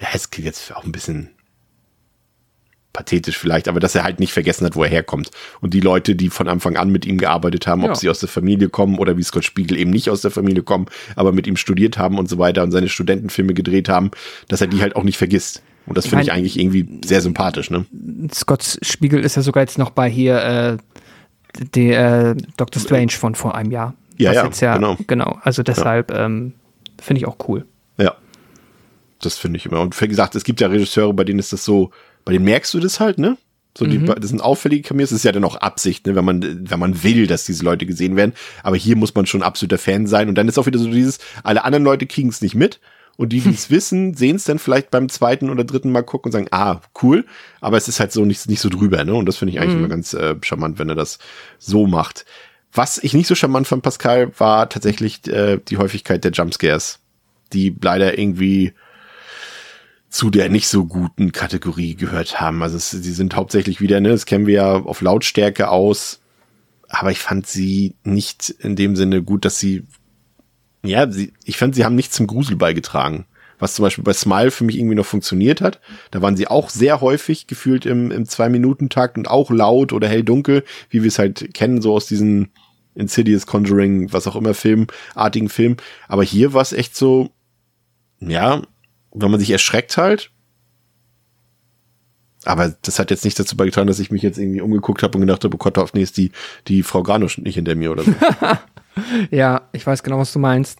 ja, es klingt jetzt auch ein bisschen pathetisch vielleicht, aber dass er halt nicht vergessen hat, wo er herkommt. Und die Leute, die von Anfang an mit ihm gearbeitet haben, ob Ja. sie aus der Familie kommen oder wie Scott Spiegel eben nicht aus der Familie kommen, aber mit ihm studiert haben und so weiter und seine Studentenfilme gedreht haben, dass er die halt auch nicht vergisst. Und das finde ich eigentlich irgendwie sehr sympathisch, ne? Scott Spiegel ist ja sogar jetzt noch bei hier äh, der äh, Doctor Strange von vor einem Jahr. Ja, ja, ja genau. genau. Also deshalb ähm, finde ich auch cool. Ja. Das finde ich immer. Und wie gesagt, es gibt ja Regisseure, bei denen ist das so, bei denen merkst du das halt, ne? So, die, das sind auffällige Cameos, das ist ja dann auch Absicht, ne, wenn man, wenn man will, dass diese Leute gesehen werden. Aber hier muss man schon absoluter Fan sein. Und dann ist auch wieder so dieses, alle anderen Leute kriegen es nicht mit. Und die, die es *laughs* wissen, sehen es dann vielleicht beim zweiten oder dritten Mal gucken und sagen, ah, cool. Aber es ist halt so nicht, nicht so drüber, ne? Und das finde ich eigentlich immer ganz äh, charmant, wenn er das so macht. Was ich nicht so charmant fand, Pascal, war tatsächlich äh, die Häufigkeit der Jumpscares, die leider irgendwie zu der nicht so guten Kategorie gehört haben. Also sie sind hauptsächlich wieder, ne, das kennen wir ja auf Lautstärke aus, aber ich fand sie nicht in dem Sinne gut, dass sie, ja, sie, ich fand, sie haben nichts zum Grusel beigetragen. Was zum Beispiel bei Smile für mich irgendwie noch funktioniert hat. Da waren sie auch sehr häufig gefühlt im, im Zwei-Minuten-Takt und auch laut oder hell-dunkel, wie wir es halt kennen, so aus diesen Insidious, Conjuring, was auch immer Filmartigen Film. Aber hier war es echt so, ja, wenn man sich erschreckt halt. Aber das hat jetzt nicht dazu beigetragen, dass ich mich jetzt irgendwie umgeguckt habe und gedacht habe, oh Gott, hoffentlich ist die, die Frau Granusch nicht hinter mir oder so. *laughs* Ja, ich weiß genau, was du meinst.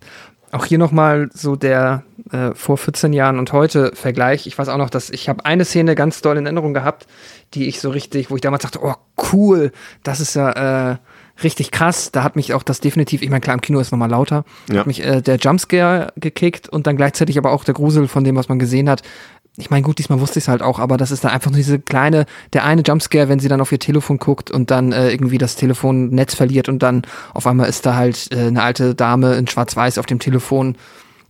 Auch hier nochmal so der äh, vor 14 Jahren und heute Vergleich. Ich weiß auch noch, dass ich habe eine Szene ganz doll in Erinnerung gehabt, die ich so richtig, wo ich damals dachte, oh cool, das ist ja äh, richtig krass. Da hat mich auch das definitiv, ich meine klar, im Kino ist nochmal lauter, Ja. hat mich äh, der Jumpscare gekickt und dann gleichzeitig aber auch der Grusel von dem, was man gesehen hat. Ich meine, gut, diesmal wusste ich es halt auch, aber das ist da einfach nur diese kleine, der eine Jumpscare, wenn sie dann auf ihr Telefon guckt und dann äh, irgendwie das Telefonnetz verliert und dann auf einmal ist da halt äh, eine alte Dame in Schwarz-Weiß auf dem Telefon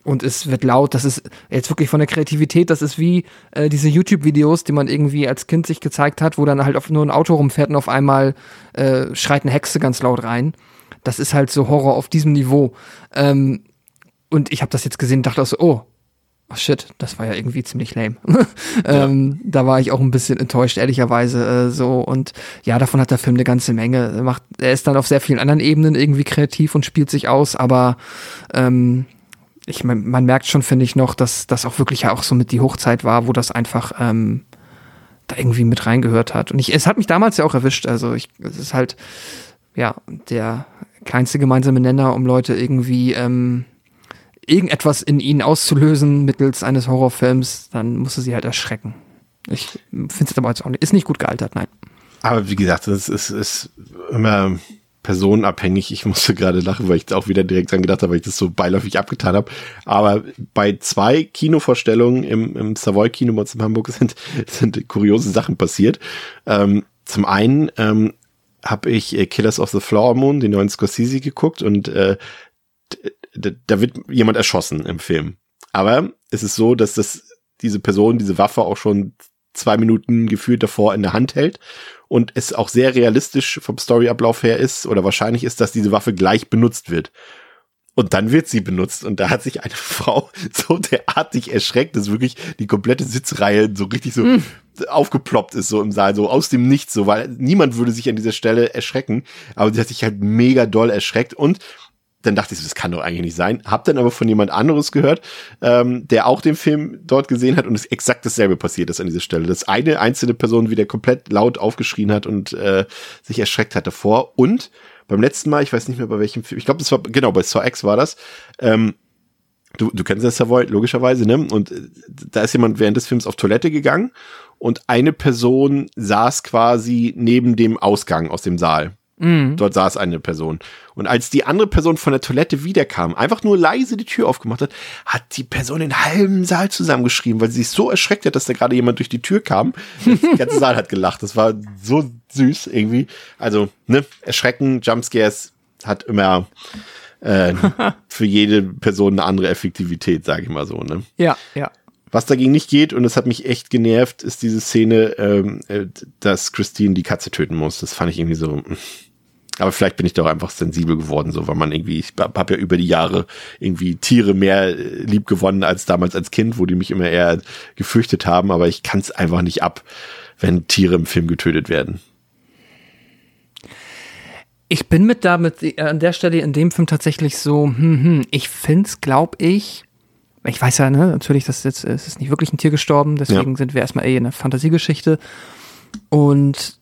und es wird laut. Das ist jetzt wirklich von der Kreativität, das ist wie äh, diese YouTube-Videos, die man irgendwie als Kind sich gezeigt hat, wo dann halt auf nur ein Auto rumfährt und auf einmal äh, schreit eine Hexe ganz laut rein. Das ist halt so Horror auf diesem Niveau. Ähm, und ich habe das jetzt gesehen und dachte auch so, oh, oh shit, das war ja irgendwie ziemlich lame. *laughs* ähm, Da war ich auch ein bisschen enttäuscht, ehrlicherweise äh, so. Und ja, davon hat der Film eine ganze Menge. Er Macht, er ist dann auf sehr vielen anderen Ebenen irgendwie kreativ und spielt sich aus, aber ähm, ich mein, man merkt schon, finde ich noch, dass das auch wirklich ja auch so mit die Hochzeit war, wo das einfach ähm, da irgendwie mit reingehört hat. Und ich, es hat mich damals ja auch erwischt. Also ich, es ist halt ja der kleinste gemeinsame Nenner, um Leute irgendwie ähm, irgendetwas in ihnen auszulösen mittels eines Horrorfilms, dann musste sie halt erschrecken. Ich finde es jetzt auch nicht, ist nicht gut gealtert, nein. Aber wie gesagt, ist, ist immer personenabhängig. Ich musste gerade lachen, weil ich auch wieder direkt dran gedacht habe, weil ich das so beiläufig abgetan habe. Aber bei zwei Kinovorstellungen im, im Savoy-Kino in Hamburg *laughs* sind, sind kuriose Sachen passiert. Ähm, zum einen ähm, habe ich äh, Killers of the Flower Moon, den neuen Scorsese, geguckt und äh, da wird jemand erschossen im Film. Aber es ist so, dass das diese Person diese Waffe auch schon zwei Minuten gefühlt davor in der Hand hält und es auch sehr realistisch vom Storyablauf her ist oder wahrscheinlich ist, dass diese Waffe gleich benutzt wird. Und dann wird sie benutzt und da hat sich eine *laughs* Frau so derartig erschreckt, dass wirklich die komplette Sitzreihe so richtig so aufgeploppt ist, so im Saal, so aus dem Nichts, so, weil niemand würde sich an dieser Stelle erschrecken, aber sie hat sich halt mega doll erschreckt und dann dachte ich so, das kann doch eigentlich nicht sein. Hab dann aber von jemand anderes gehört, ähm, der auch den Film dort gesehen hat und es exakt dasselbe passiert ist an dieser Stelle. Dass eine einzelne Person wieder komplett laut aufgeschrien hat und äh, sich erschreckt hat davor. Und beim letzten Mal, ich weiß nicht mehr bei welchem Film, ich glaube, das war, genau, bei Saw X war das, ähm, Du, du kennst das Savoy, logischerweise, ne? Und äh, da ist jemand während des Films auf Toilette gegangen und eine Person saß quasi neben dem Ausgang aus dem Saal. Dort saß eine Person. Und als die andere Person von der Toilette wiederkam, einfach nur leise die Tür aufgemacht hat, hat die Person den halben Saal zusammengeschrieben, weil sie sich so erschreckt hat, dass da gerade jemand durch die Tür kam. Der *laughs* ganze Saal hat gelacht. Das war so süß irgendwie. Also, ne, Erschrecken, Jumpscares hat immer äh, *laughs* für jede Person eine andere Effektivität, sage ich mal so, ne? Ja, ja. Was dagegen nicht geht, und das hat mich echt genervt, ist diese Szene, ähm, äh, dass Christine die Katze töten muss. Das fand ich irgendwie so. Aber vielleicht bin ich doch einfach sensibel geworden, so, weil man irgendwie, ich habe ja über die Jahre irgendwie Tiere mehr äh, lieb gewonnen als damals als Kind, wo die mich immer eher gefürchtet haben, aber ich kann es einfach nicht ab, wenn Tiere im Film getötet werden. Ich bin mit damit äh, an der Stelle in dem Film tatsächlich so, hm, hm, ich find's, glaub ich, ich weiß ja, ne, natürlich, dass jetzt, es ist nicht wirklich ein Tier gestorben, deswegen ja. sind wir erstmal eher in einer Fantasiegeschichte. Und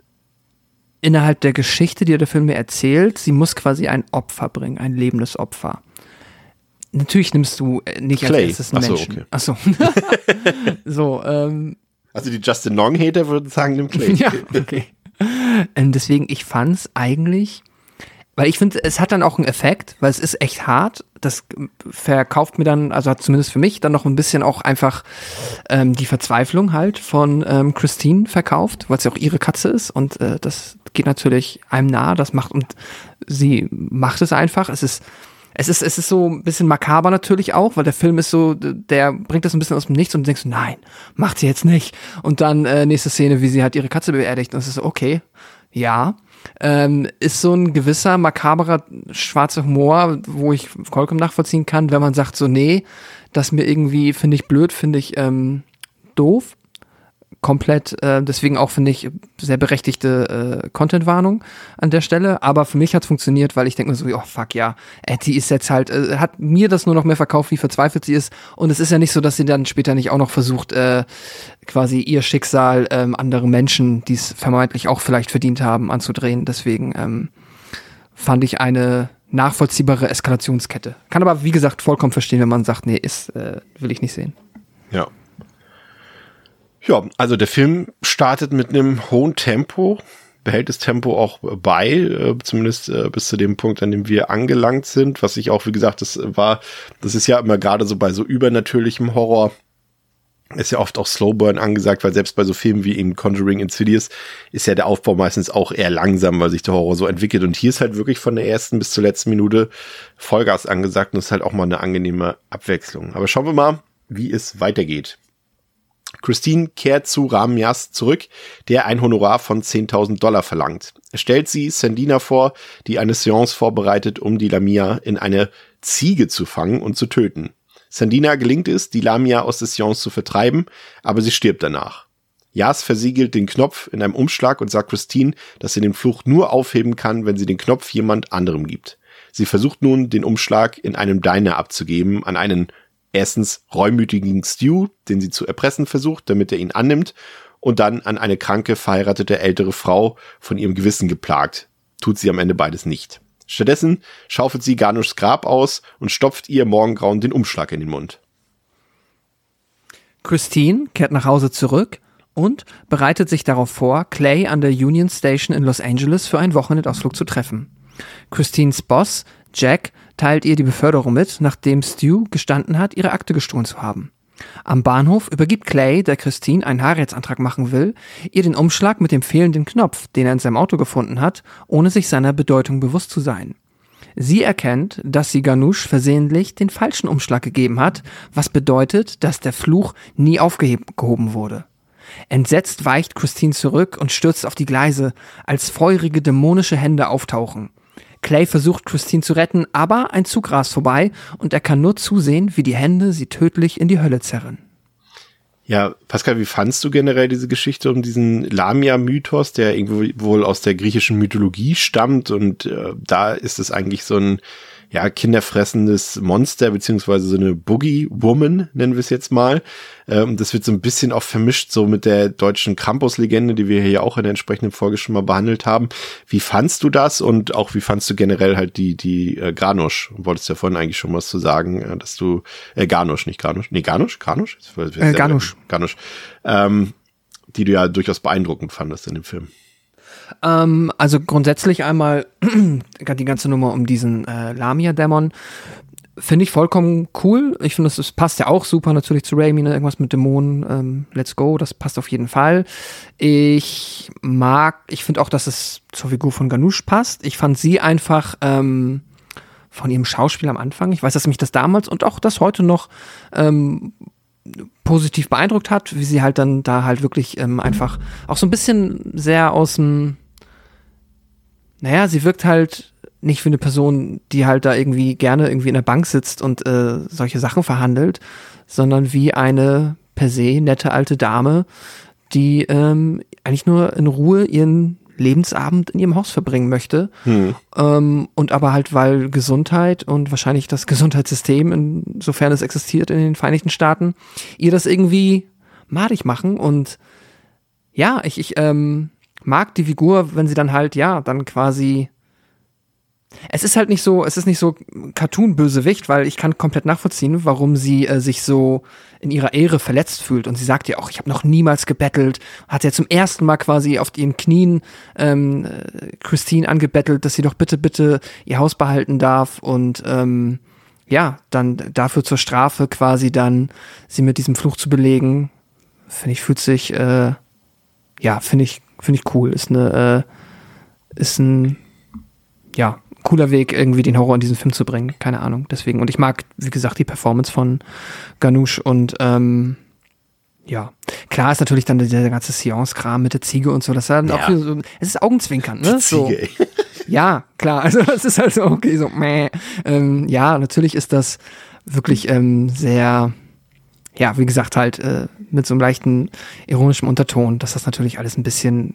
innerhalb der Geschichte, die der Film mir erzählt, sie muss quasi ein Opfer bringen, ein lebendes Opfer. Natürlich nimmst du äh, nicht Clay. als erstes einen Ach so, Menschen. okay. Ach *laughs* so. ähm, Also die Justin Long-Hater würden sagen, nimm Clay. *laughs* ja, okay. Ähm, deswegen, ich fand's eigentlich, weil ich finde, es hat dann auch einen Effekt, weil es ist echt hart. Das verkauft mir dann, also hat zumindest für mich dann noch ein bisschen auch einfach ähm, die Verzweiflung halt von ähm, Christine verkauft, weil es ja auch ihre Katze ist und äh, das geht natürlich einem nahe, das macht und sie macht es einfach. Es ist es ist, es ist so ein bisschen makaber natürlich auch, weil der Film ist so, der bringt das ein bisschen aus dem Nichts und du denkst, nein, macht sie jetzt nicht. Und dann äh, nächste Szene, wie sie halt ihre Katze beerdigt. Und es ist so, okay, ja. Ähm, ist so ein gewisser makaberer schwarzer Humor, wo ich vollkommen nachvollziehen kann, wenn man sagt so, nee, das mir irgendwie, finde ich blöd, finde ich ähm, doof komplett, äh, deswegen auch finde ich sehr berechtigte äh, Content-Warnung an der Stelle. Aber für mich hat es funktioniert, weil ich denke mir so, oh fuck ja, Etty ist jetzt halt, äh, hat mir das nur noch mehr verkauft, wie verzweifelt sie ist. Und es ist ja nicht so, dass sie dann später nicht auch noch versucht, äh, quasi ihr Schicksal ähm, andere Menschen, die es vermeintlich auch vielleicht verdient haben, anzudrehen. Deswegen ähm, fand ich eine nachvollziehbare Eskalationskette. Kann aber, wie gesagt, vollkommen verstehen, wenn man sagt, nee, ist, äh, will ich nicht sehen. Ja. Ja, also der Film startet mit einem hohen Tempo, behält das Tempo auch bei, äh, zumindest äh, bis zu dem Punkt, an dem wir angelangt sind, was ich auch, wie gesagt, das war, das ist ja immer gerade so bei so übernatürlichem Horror, ist ja oft auch Slowburn angesagt, weil selbst bei so Filmen wie in Conjuring Insidious ist ja der Aufbau meistens auch eher langsam, weil sich der Horror so entwickelt. Und hier ist halt wirklich von der ersten bis zur letzten Minute Vollgas angesagt und ist halt auch mal eine angenehme Abwechslung. Aber schauen wir mal, wie es weitergeht. Christine kehrt zu Ramias zurück, der ein Honorar von 10.000 Dollar verlangt. Er stellt sie Sandina vor, die eine Seance vorbereitet, um die Lamia in eine Ziege zu fangen und zu töten. Sandina gelingt es, die Lamia aus der Seance zu vertreiben, aber sie stirbt danach. Jas versiegelt den Knopf in einem Umschlag und sagt Christine, dass sie den Fluch nur aufheben kann, wenn sie den Knopf jemand anderem gibt. Sie versucht nun, den Umschlag in einem Diner abzugeben an einen erstens reumütigen Stu, den sie zu erpressen versucht, damit er ihn annimmt, und dann an eine kranke, verheiratete ältere Frau von ihrem Gewissen geplagt. Tut sie am Ende beides nicht. Stattdessen schaufelt sie Ganushs Grab aus und stopft ihr Morgengrauen den Umschlag in den Mund. Christine kehrt nach Hause zurück und bereitet sich darauf vor, Clay an der Union Station in Los Angeles für einen Wochenendausflug zu treffen. Christines Boss, Jack, teilt ihr die Beförderung mit, nachdem Stu gestanden hat, ihre Akte gestohlen zu haben. Am Bahnhof übergibt Clay, der Christine einen Heiratsantrag machen will, ihr den Umschlag mit dem fehlenden Knopf, den er in seinem Auto gefunden hat, ohne sich seiner Bedeutung bewusst zu sein. Sie erkennt, dass sie Ganush versehentlich den falschen Umschlag gegeben hat, was bedeutet, dass der Fluch nie aufgehoben wurde. Entsetzt weicht Christine zurück und stürzt auf die Gleise, als feurige dämonische Hände auftauchen. Clay versucht Christine zu retten, aber ein Zug rast vorbei und er kann nur zusehen, wie die Hände sie tödlich in die Hölle zerren. Ja, Pascal, wie fandst du generell diese Geschichte um diesen Lamia-Mythos, der irgendwo wohl aus der griechischen Mythologie stammt und äh, da ist es eigentlich so ein ja, kinderfressendes Monster, beziehungsweise so eine Boogie-Woman, nennen wir es jetzt mal. Ähm, das wird so ein bisschen auch vermischt so mit der deutschen Krampus-Legende, die wir hier auch in der entsprechenden Folge schon mal behandelt haben. Wie fandst du das und auch wie fandst du generell halt die, die äh, Granusch? Wolltest ja vorhin eigentlich schon was zu sagen, äh, dass du, äh, Garnusch, nicht Granusch, nee, Garnusch, Garnusch? Äh, Garnusch. Garnusch. Ähm, die du ja durchaus beeindruckend fandest in dem Film. Ähm, also grundsätzlich einmal *clears throat* die ganze Nummer um diesen äh, Lamia-Dämon finde ich vollkommen cool. Ich finde, das passt ja auch super natürlich zu Raimi, ne? irgendwas mit Dämonen, ähm, let's go, das passt auf jeden Fall. Ich mag, ich finde auch, dass es zur Figur von Ganush passt. Ich fand sie einfach ähm, von ihrem Schauspiel am Anfang, ich weiß, dass mich das damals und auch das heute noch ähm, positiv beeindruckt hat, wie sie halt dann da halt wirklich ähm, einfach auch so ein bisschen sehr aus dem, naja, sie wirkt halt nicht wie eine Person, die halt da irgendwie gerne irgendwie in der Bank sitzt und äh, solche Sachen verhandelt, sondern wie eine per se nette alte Dame, die ähm, eigentlich nur in Ruhe ihren Lebensabend in ihrem Haus verbringen möchte. Hm. Ähm, und aber halt, weil Gesundheit und wahrscheinlich das Gesundheitssystem, insofern es existiert in den Vereinigten Staaten, ihr das irgendwie madig machen. Und ja, ich, ich ähm, mag die Figur, wenn sie dann halt, ja, dann quasi es ist halt nicht so, es ist nicht so Cartoon-Bösewicht, weil ich kann komplett nachvollziehen, warum sie äh, sich so in ihrer Ehre verletzt fühlt. Und sie sagt ja auch, ich habe noch niemals gebettelt. Hat ja zum ersten Mal quasi auf ihren Knien ähm, äh, Christine angebettelt, dass sie doch bitte, bitte ihr Haus behalten darf. Und ähm, ja, dann dafür zur Strafe quasi dann sie mit diesem Fluch zu belegen, finde ich, fühlt sich, äh, ja, finde ich, finde ich cool. Ist eine, äh, ist ein, ja, cooler Weg, irgendwie den Horror in diesen Film zu bringen. Keine Ahnung. Deswegen. Und ich mag, wie gesagt, die Performance von Ganoush und ähm, ja, klar ist natürlich dann der ganze Seance-Kram mit der Ziege und so, das ist dann ja. auch so, es ist Augenzwinkern, ne? So. *laughs* Ja, klar, also das ist halt so, okay, so, meh. Ähm, ja, natürlich ist das wirklich ähm, sehr, ja, wie gesagt, halt äh, mit so einem leichten ironischen Unterton, dass das natürlich alles ein bisschen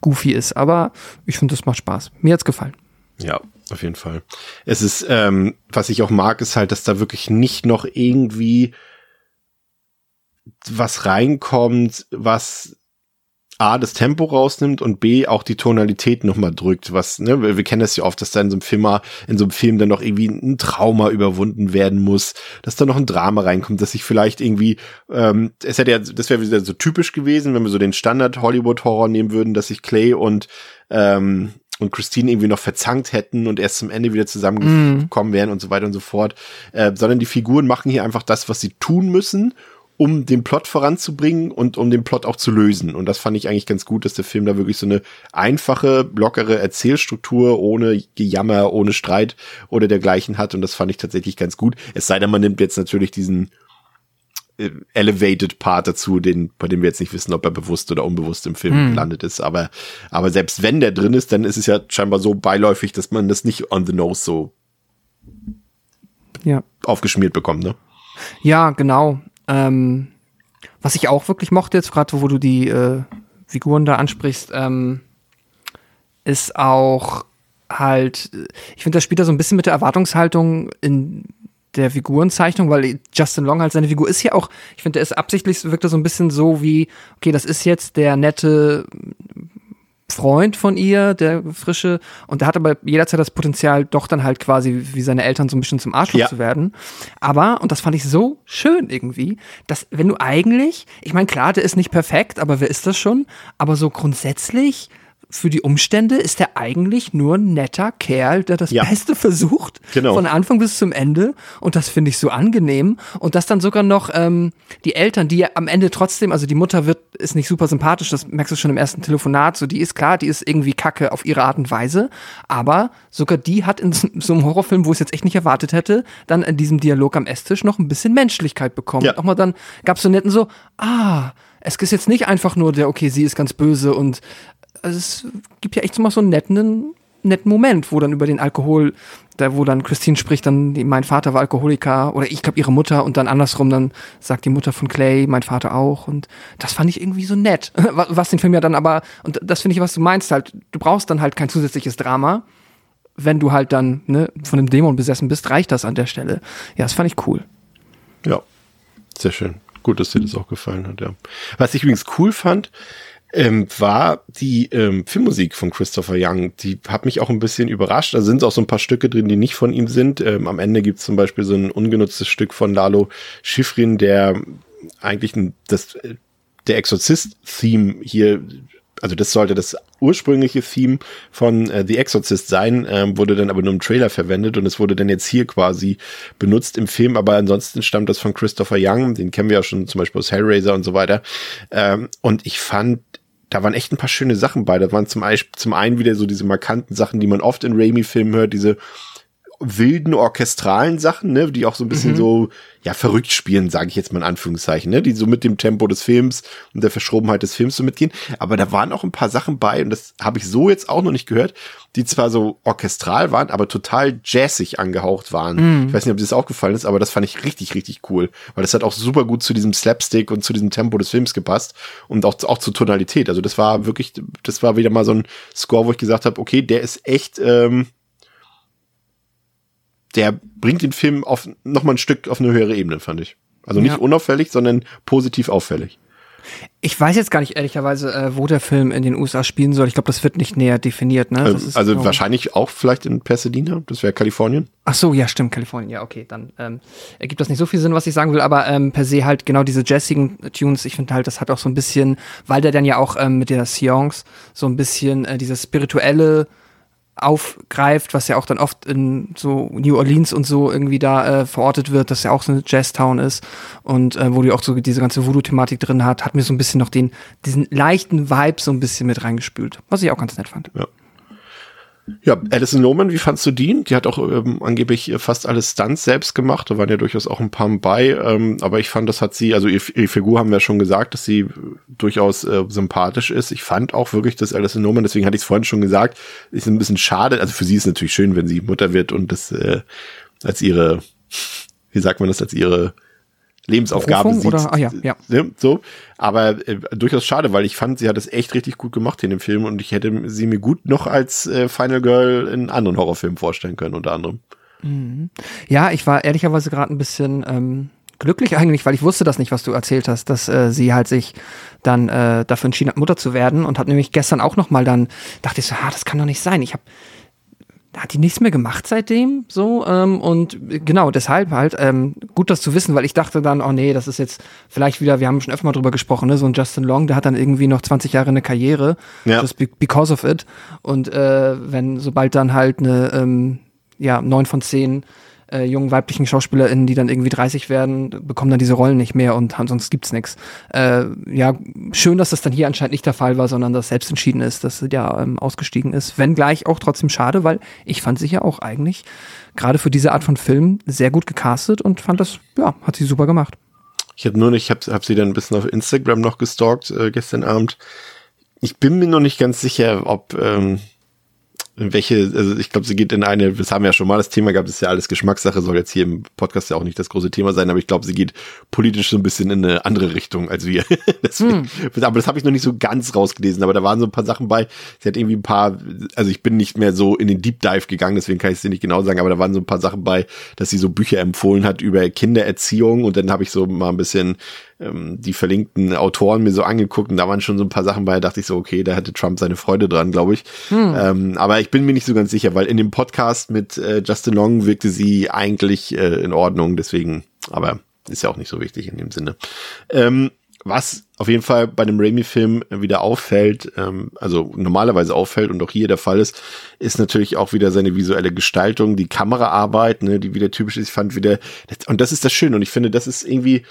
goofy ist, aber ich finde, das macht Spaß. Mir hat's gefallen. Ja, auf jeden Fall. Es ist, ähm, was ich auch mag, ist halt, dass da wirklich nicht noch irgendwie was reinkommt, was A, das Tempo rausnimmt und B, auch die Tonalität nochmal drückt, was, ne, wir, wir kennen das ja oft, dass da in so einem Film in so einem Film dann noch irgendwie ein Trauma überwunden werden muss, dass da noch ein Drama reinkommt, dass sich vielleicht irgendwie, ähm, es hätte ja, das wäre wieder so typisch gewesen, wenn wir so den Standard Hollywood-Horror nehmen würden, dass sich Clay und, ähm, und Christine irgendwie noch verzankt hätten und erst zum Ende wieder zusammengekommen mm. wären und so weiter und so fort, äh, sondern die Figuren machen hier einfach das, was sie tun müssen, um den Plot voranzubringen und um den Plot auch zu lösen. Und das fand ich eigentlich ganz gut, dass der Film da wirklich so eine einfache, lockere Erzählstruktur ohne Gejammer, ohne Streit oder dergleichen hat. Und das fand ich tatsächlich ganz gut. Es sei denn, man nimmt jetzt natürlich diesen elevated Part dazu, den, bei dem wir jetzt nicht wissen, ob er bewusst oder unbewusst im Film hm. gelandet ist. Aber, aber selbst wenn der drin ist, dann ist es ja scheinbar so beiläufig, dass man das nicht on the nose so ja. aufgeschmiert bekommt, ne? Ja, genau. Ähm, was ich auch wirklich mochte, jetzt gerade wo du die äh, Figuren da ansprichst, ähm, ist auch halt, ich finde, das spielt da so ein bisschen mit der Erwartungshaltung in der Figurenzeichnung, weil Justin Long halt seine Figur ist ja auch, ich finde, der ist absichtlich, wirkt er so ein bisschen so wie, okay, das ist jetzt der nette Freund von ihr, der frische, und der hat aber jederzeit das Potenzial, doch dann halt quasi wie seine Eltern so ein bisschen zum Arschloch ja. zu werden. Aber, und das fand ich so schön irgendwie, dass wenn du eigentlich, ich meine, klar, der ist nicht perfekt, aber wer ist das schon? Aber so grundsätzlich für die Umstände ist er eigentlich nur ein netter Kerl, der das ja. Beste versucht, genau. von Anfang bis zum Ende. Und das finde ich so angenehm. Und dass dann sogar noch ähm, die Eltern, die ja am Ende trotzdem, also die Mutter wird, ist nicht super sympathisch, das merkst du schon im ersten Telefonat, so die ist klar, die ist irgendwie kacke auf ihre Art und Weise. Aber sogar die hat in so einem Horrorfilm, wo ich es jetzt echt nicht erwartet hätte, dann in diesem Dialog am Esstisch noch ein bisschen Menschlichkeit bekommen. Ja. Auch mal dann gab es so netten so, ah, es ist jetzt nicht einfach nur der, okay, sie ist ganz böse und also es gibt ja echt so mal so einen netten, netten Moment, wo dann über den Alkohol, da wo dann Christine spricht, dann mein Vater war Alkoholiker oder ich glaube ihre Mutter und dann andersrum, dann sagt die Mutter von Clay, mein Vater auch und das fand ich irgendwie so nett, *laughs* was den Film ja dann aber, und das finde ich, was du meinst halt, du brauchst dann halt kein zusätzliches Drama, wenn du halt dann ne, von dem Dämon besessen bist, reicht das an der Stelle. Ja, das fand ich cool. Ja, sehr schön. Gut, dass dir das auch gefallen hat, ja. Was ich übrigens cool fand, ähm, war die ähm, Filmmusik von Christopher Young. Die hat mich auch ein bisschen überrascht. Da sind auch so ein paar Stücke drin, die nicht von ihm sind. Ähm, am Ende gibt es zum Beispiel so ein ungenutztes Stück von Lalo Schifrin, der eigentlich ein, das, der Exorzist-Theme hier also das sollte das ursprüngliche Theme von äh, The Exorcist sein, ähm, wurde dann aber nur im Trailer verwendet und es wurde dann jetzt hier quasi benutzt im Film, aber ansonsten stammt das von Christopher Young, den kennen wir ja schon zum Beispiel aus Hellraiser und so weiter. Ähm, und ich fand da waren echt ein paar schöne Sachen bei. Da waren zum, zum einen wieder so diese markanten Sachen, die man oft in Raimi-Filmen hört, diese wilden orchestralen Sachen, ne, die auch so ein bisschen mhm. so ja verrückt spielen, sage ich jetzt mal in Anführungszeichen, ne, die so mit dem Tempo des Films und der Verschrobenheit des Films so mitgehen. Aber da waren auch ein paar Sachen bei und das habe ich so jetzt auch noch nicht gehört, die zwar so orchestral waren, aber total jazzig angehaucht waren. Mhm. Ich weiß nicht, ob dir das aufgefallen ist, aber das fand ich richtig, richtig cool, weil das hat auch super gut zu diesem Slapstick und zu diesem Tempo des Films gepasst und auch, auch zur Tonalität. Also das war wirklich, das war wieder mal so ein Score, wo ich gesagt habe, okay, der ist echt, ähm, der bringt den Film auf noch mal ein Stück auf eine höhere Ebene, fand ich. Also nicht ja. unauffällig, sondern positiv auffällig. Ich weiß jetzt gar nicht ehrlicherweise, äh, wo der Film in den USA spielen soll. Ich glaube, das wird nicht näher definiert. Ne? Das also genau wahrscheinlich auch vielleicht in Pasadena. Das wäre Kalifornien. Ach so, ja, stimmt, Kalifornien. Ja, okay, dann ähm, ergibt das nicht so viel Sinn, was ich sagen will. Aber ähm, per se halt genau diese jazzigen Tunes. Ich finde halt, das hat auch so ein bisschen, weil der dann ja auch ähm, mit der Seance so ein bisschen äh, dieses spirituelle aufgreift, was ja auch dann oft in so New Orleans und so irgendwie da äh, verortet wird, dass ja auch so eine Jazztown ist und äh, wo die auch so diese ganze Voodoo-Thematik drin hat, hat mir so ein bisschen noch den, diesen leichten Vibe so ein bisschen mit reingespült, was ich auch ganz nett fand. Ja. Ja, Alison Lohman, wie fandst du die? Die hat auch ähm, angeblich fast alle Stunts selbst gemacht. Da waren ja durchaus auch ein paar bei. Ähm, aber ich fand, das hat sie, also ihre, ihre Figur haben wir schon gesagt, dass sie durchaus äh, sympathisch ist. Ich fand auch wirklich, dass Alison Lohman, deswegen hatte ich es vorhin schon gesagt, ist ein bisschen schade. Also für sie ist natürlich schön, wenn sie Mutter wird und das äh, als ihre, wie sagt man das, als ihre Lebensaufgabe Berufung, sieht. Oder? Ah, ja, ja. Ne, so. Aber äh, durchaus schade, weil ich fand, sie hat es echt richtig gut gemacht in dem Film und ich hätte sie mir gut noch als äh, Final Girl in anderen Horrorfilmen vorstellen können, unter anderem. Mhm. Ja, ich war ehrlicherweise gerade ein bisschen ähm, glücklich eigentlich, weil ich wusste das nicht, was du erzählt hast, dass äh, sie halt sich dann äh, dafür entschieden hat, Mutter zu werden und hat nämlich gestern auch noch mal dann, dachte ich so, ah, das kann doch nicht sein. Ich habe hat die nichts mehr gemacht seitdem so ähm, und genau deshalb halt ähm, gut das zu wissen, weil ich dachte dann, oh nee, das ist jetzt vielleicht wieder, wir haben schon öfter mal drüber gesprochen, ne, so ein Justin Long, der hat dann irgendwie noch 20 Jahre eine Karriere, ja. just because of it und äh, wenn sobald dann halt eine ähm, ja neun von zehn äh, jungen weiblichen SchauspielerInnen, die dann irgendwie 30 werden, bekommen dann diese Rollen nicht mehr und sonst gibt's nichts. Äh, ja, schön, dass das dann hier anscheinend nicht der Fall war, sondern dass selbst entschieden ist, dass sie ja ähm, ausgestiegen ist. Wenn gleich auch trotzdem schade, weil ich fand sie ja auch eigentlich gerade für diese Art von Film sehr gut gecastet und fand das, ja, hat sie super gemacht. Ich habe nur nicht, ich habe hab sie dann ein bisschen auf Instagram noch gestalkt äh, gestern Abend. Ich bin mir noch nicht ganz sicher, ob ähm, welche, also ich glaube, sie geht in eine, das haben wir ja schon mal das Thema gehabt, das ist ja alles Geschmackssache, soll jetzt hier im Podcast ja auch nicht das große Thema sein, aber ich glaube, sie geht politisch so ein bisschen in eine andere Richtung als wir. *laughs* Deswegen, hm. Aber das habe ich noch nicht so ganz rausgelesen, aber da waren so ein paar Sachen bei. Sie hat irgendwie ein paar, also ich bin nicht mehr so in den Deep Dive gegangen, deswegen kann ich es dir nicht genau sagen, aber da waren so ein paar Sachen bei, dass sie so Bücher empfohlen hat über Kindererziehung und dann habe ich so mal ein bisschen ähm, die verlinkten Autoren mir so angeguckt und da waren schon so ein paar Sachen bei, da dachte ich so, okay, da hatte Trump seine Freude dran, glaube ich. Hm. Ähm, aber ich bin mir nicht so ganz sicher, weil in dem Podcast mit äh, Justin Long wirkte sie eigentlich äh, in Ordnung, deswegen, aber ist ja auch nicht so wichtig in dem Sinne. Ähm, was auf jeden Fall bei einem Raimi-Film wieder auffällt, ähm, also normalerweise auffällt und auch hier der Fall ist, ist natürlich auch wieder seine visuelle Gestaltung, die Kameraarbeit, ne, die wieder typisch ist. Ich fand wieder, und das ist das Schöne und ich finde, das ist irgendwie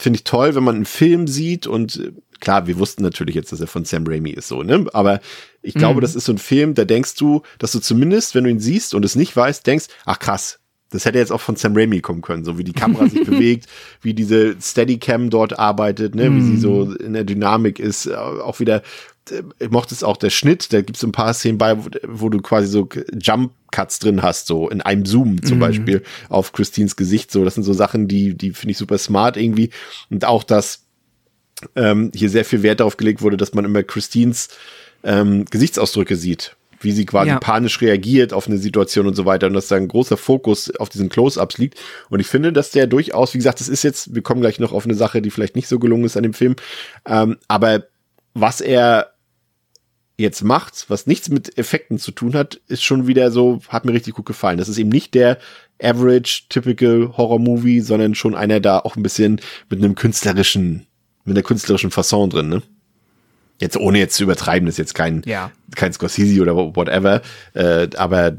finde ich toll, wenn man einen Film sieht und äh, klar, wir wussten natürlich jetzt, dass er von Sam Raimi ist, so, ne? Aber ich glaube, mhm. das ist so ein Film, da denkst du, dass du zumindest, wenn du ihn siehst und es nicht weißt, denkst, ach krass, das hätte jetzt auch von Sam Raimi kommen können, so wie die Kamera sich *laughs* bewegt, wie diese Steadicam dort arbeitet, ne, wie sie so mhm. in der Dynamik ist, äh, auch wieder, äh, ich mochte es auch der Schnitt, da gibt es ein paar Szenen bei, wo, wo, du quasi so Jump Cuts drin hast, so in einem Zoom zum mhm. Beispiel auf Christines Gesicht, so, das sind so Sachen, die, die finde ich super smart irgendwie und auch, dass ähm, hier sehr viel Wert darauf gelegt wurde, dass man immer Christines ähm, Gesichtsausdrücke sieht wie sie quasi ja. panisch reagiert auf eine Situation und so weiter und dass da ein großer Fokus auf diesen Close-Ups liegt. Und ich finde, dass der durchaus, wie gesagt, das ist jetzt, wir kommen gleich noch auf eine Sache, die vielleicht nicht so gelungen ist an dem Film, ähm, aber was er jetzt macht, was nichts mit Effekten zu tun hat, ist schon wieder so, hat mir richtig gut gefallen. Das ist eben nicht der average, typical Horror-Movie, sondern schon einer da auch ein bisschen mit einem künstlerischen, mit einer künstlerischen Fasson drin, ne? Jetzt ohne jetzt zu übertreiben, das ist jetzt kein, ja. kein Scorsese oder whatever, äh, aber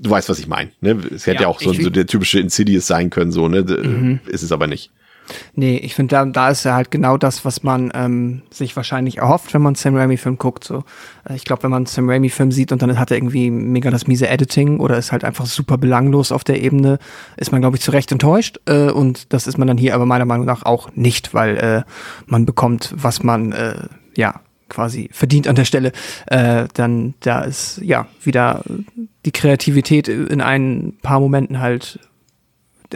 du weißt, was ich meine. Ne? Es hätte ja, ja auch so, so der typische Insidious sein können, so, ne? Mhm. Ist es aber nicht. Nee, ich finde, da, da ist ja halt genau das, was man ähm, sich wahrscheinlich erhofft, wenn man einen Sam Raimi-Film guckt. So. Äh, ich glaube, wenn man einen Sam Raimi-Film sieht und dann hat er irgendwie mega das miese Editing oder ist halt einfach super belanglos auf der Ebene, ist man, glaube ich, zu Recht enttäuscht. Äh, und das ist man dann hier aber meiner Meinung nach auch nicht, weil äh, man bekommt, was man äh, ja quasi verdient an der Stelle. Äh, dann da ist ja wieder die Kreativität in ein paar Momenten halt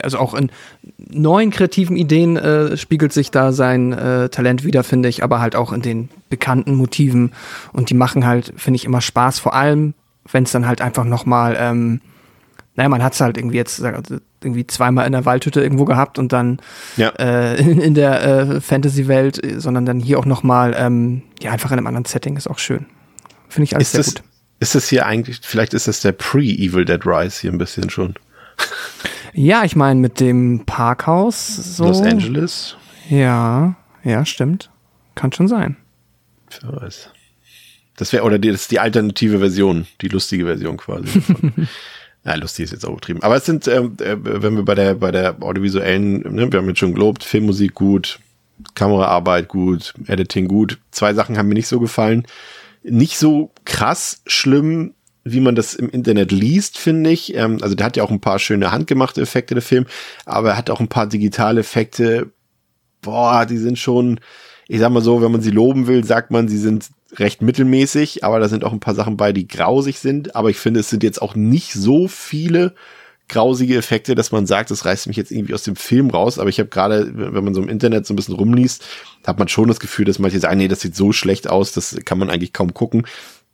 also auch in neuen kreativen Ideen äh, spiegelt sich da sein äh, Talent wieder, finde ich, aber halt auch in den bekannten Motiven. Und die machen halt, finde ich, immer Spaß, vor allem, wenn es dann halt einfach nochmal, ähm, naja, man hat es halt irgendwie jetzt irgendwie zweimal in der Waldhütte irgendwo gehabt und dann ja. äh, in, in, der äh, Fantasy-Welt, sondern dann hier auch nochmal, ähm, ja, einfach in einem anderen Setting ist auch schön. Finde ich alles ist sehr das, gut. Ist das hier eigentlich, vielleicht ist das der Pre-Evil Dead Rise hier ein bisschen schon. Ja, ich meine mit dem Parkhaus so. Los Angeles? Ja, ja, stimmt. Kann schon sein. Wer weiß. Das wäre, oder die, das ist die alternative Version, die lustige Version quasi. *laughs* *laughs* Von, ja, lustig ist jetzt auch übertrieben. Aber es sind, ähm, äh, wenn wir bei der, bei der audiovisuellen, ne, wir haben jetzt schon gelobt, Filmmusik gut, Kameraarbeit gut, Editing gut. Zwei Sachen haben mir nicht so gefallen. Nicht so krass schlimm wie man das im Internet liest, finde ich. Ähm, also der hat ja auch ein paar schöne handgemachte Effekte, der Film, aber er hat auch ein paar digitale Effekte. Boah, die sind schon, ich sag mal so, wenn man sie loben will, sagt man, sie sind recht mittelmäßig, aber da sind auch ein paar Sachen bei, die grausig sind. Aber ich finde, es sind jetzt auch nicht so viele grausige Effekte, dass man sagt, das reißt mich jetzt irgendwie aus dem Film raus. Aber ich habe gerade, wenn man so im Internet so ein bisschen rumliest, hat man schon das Gefühl, dass manche sagen, nee, das sieht so schlecht aus, das kann man eigentlich kaum gucken.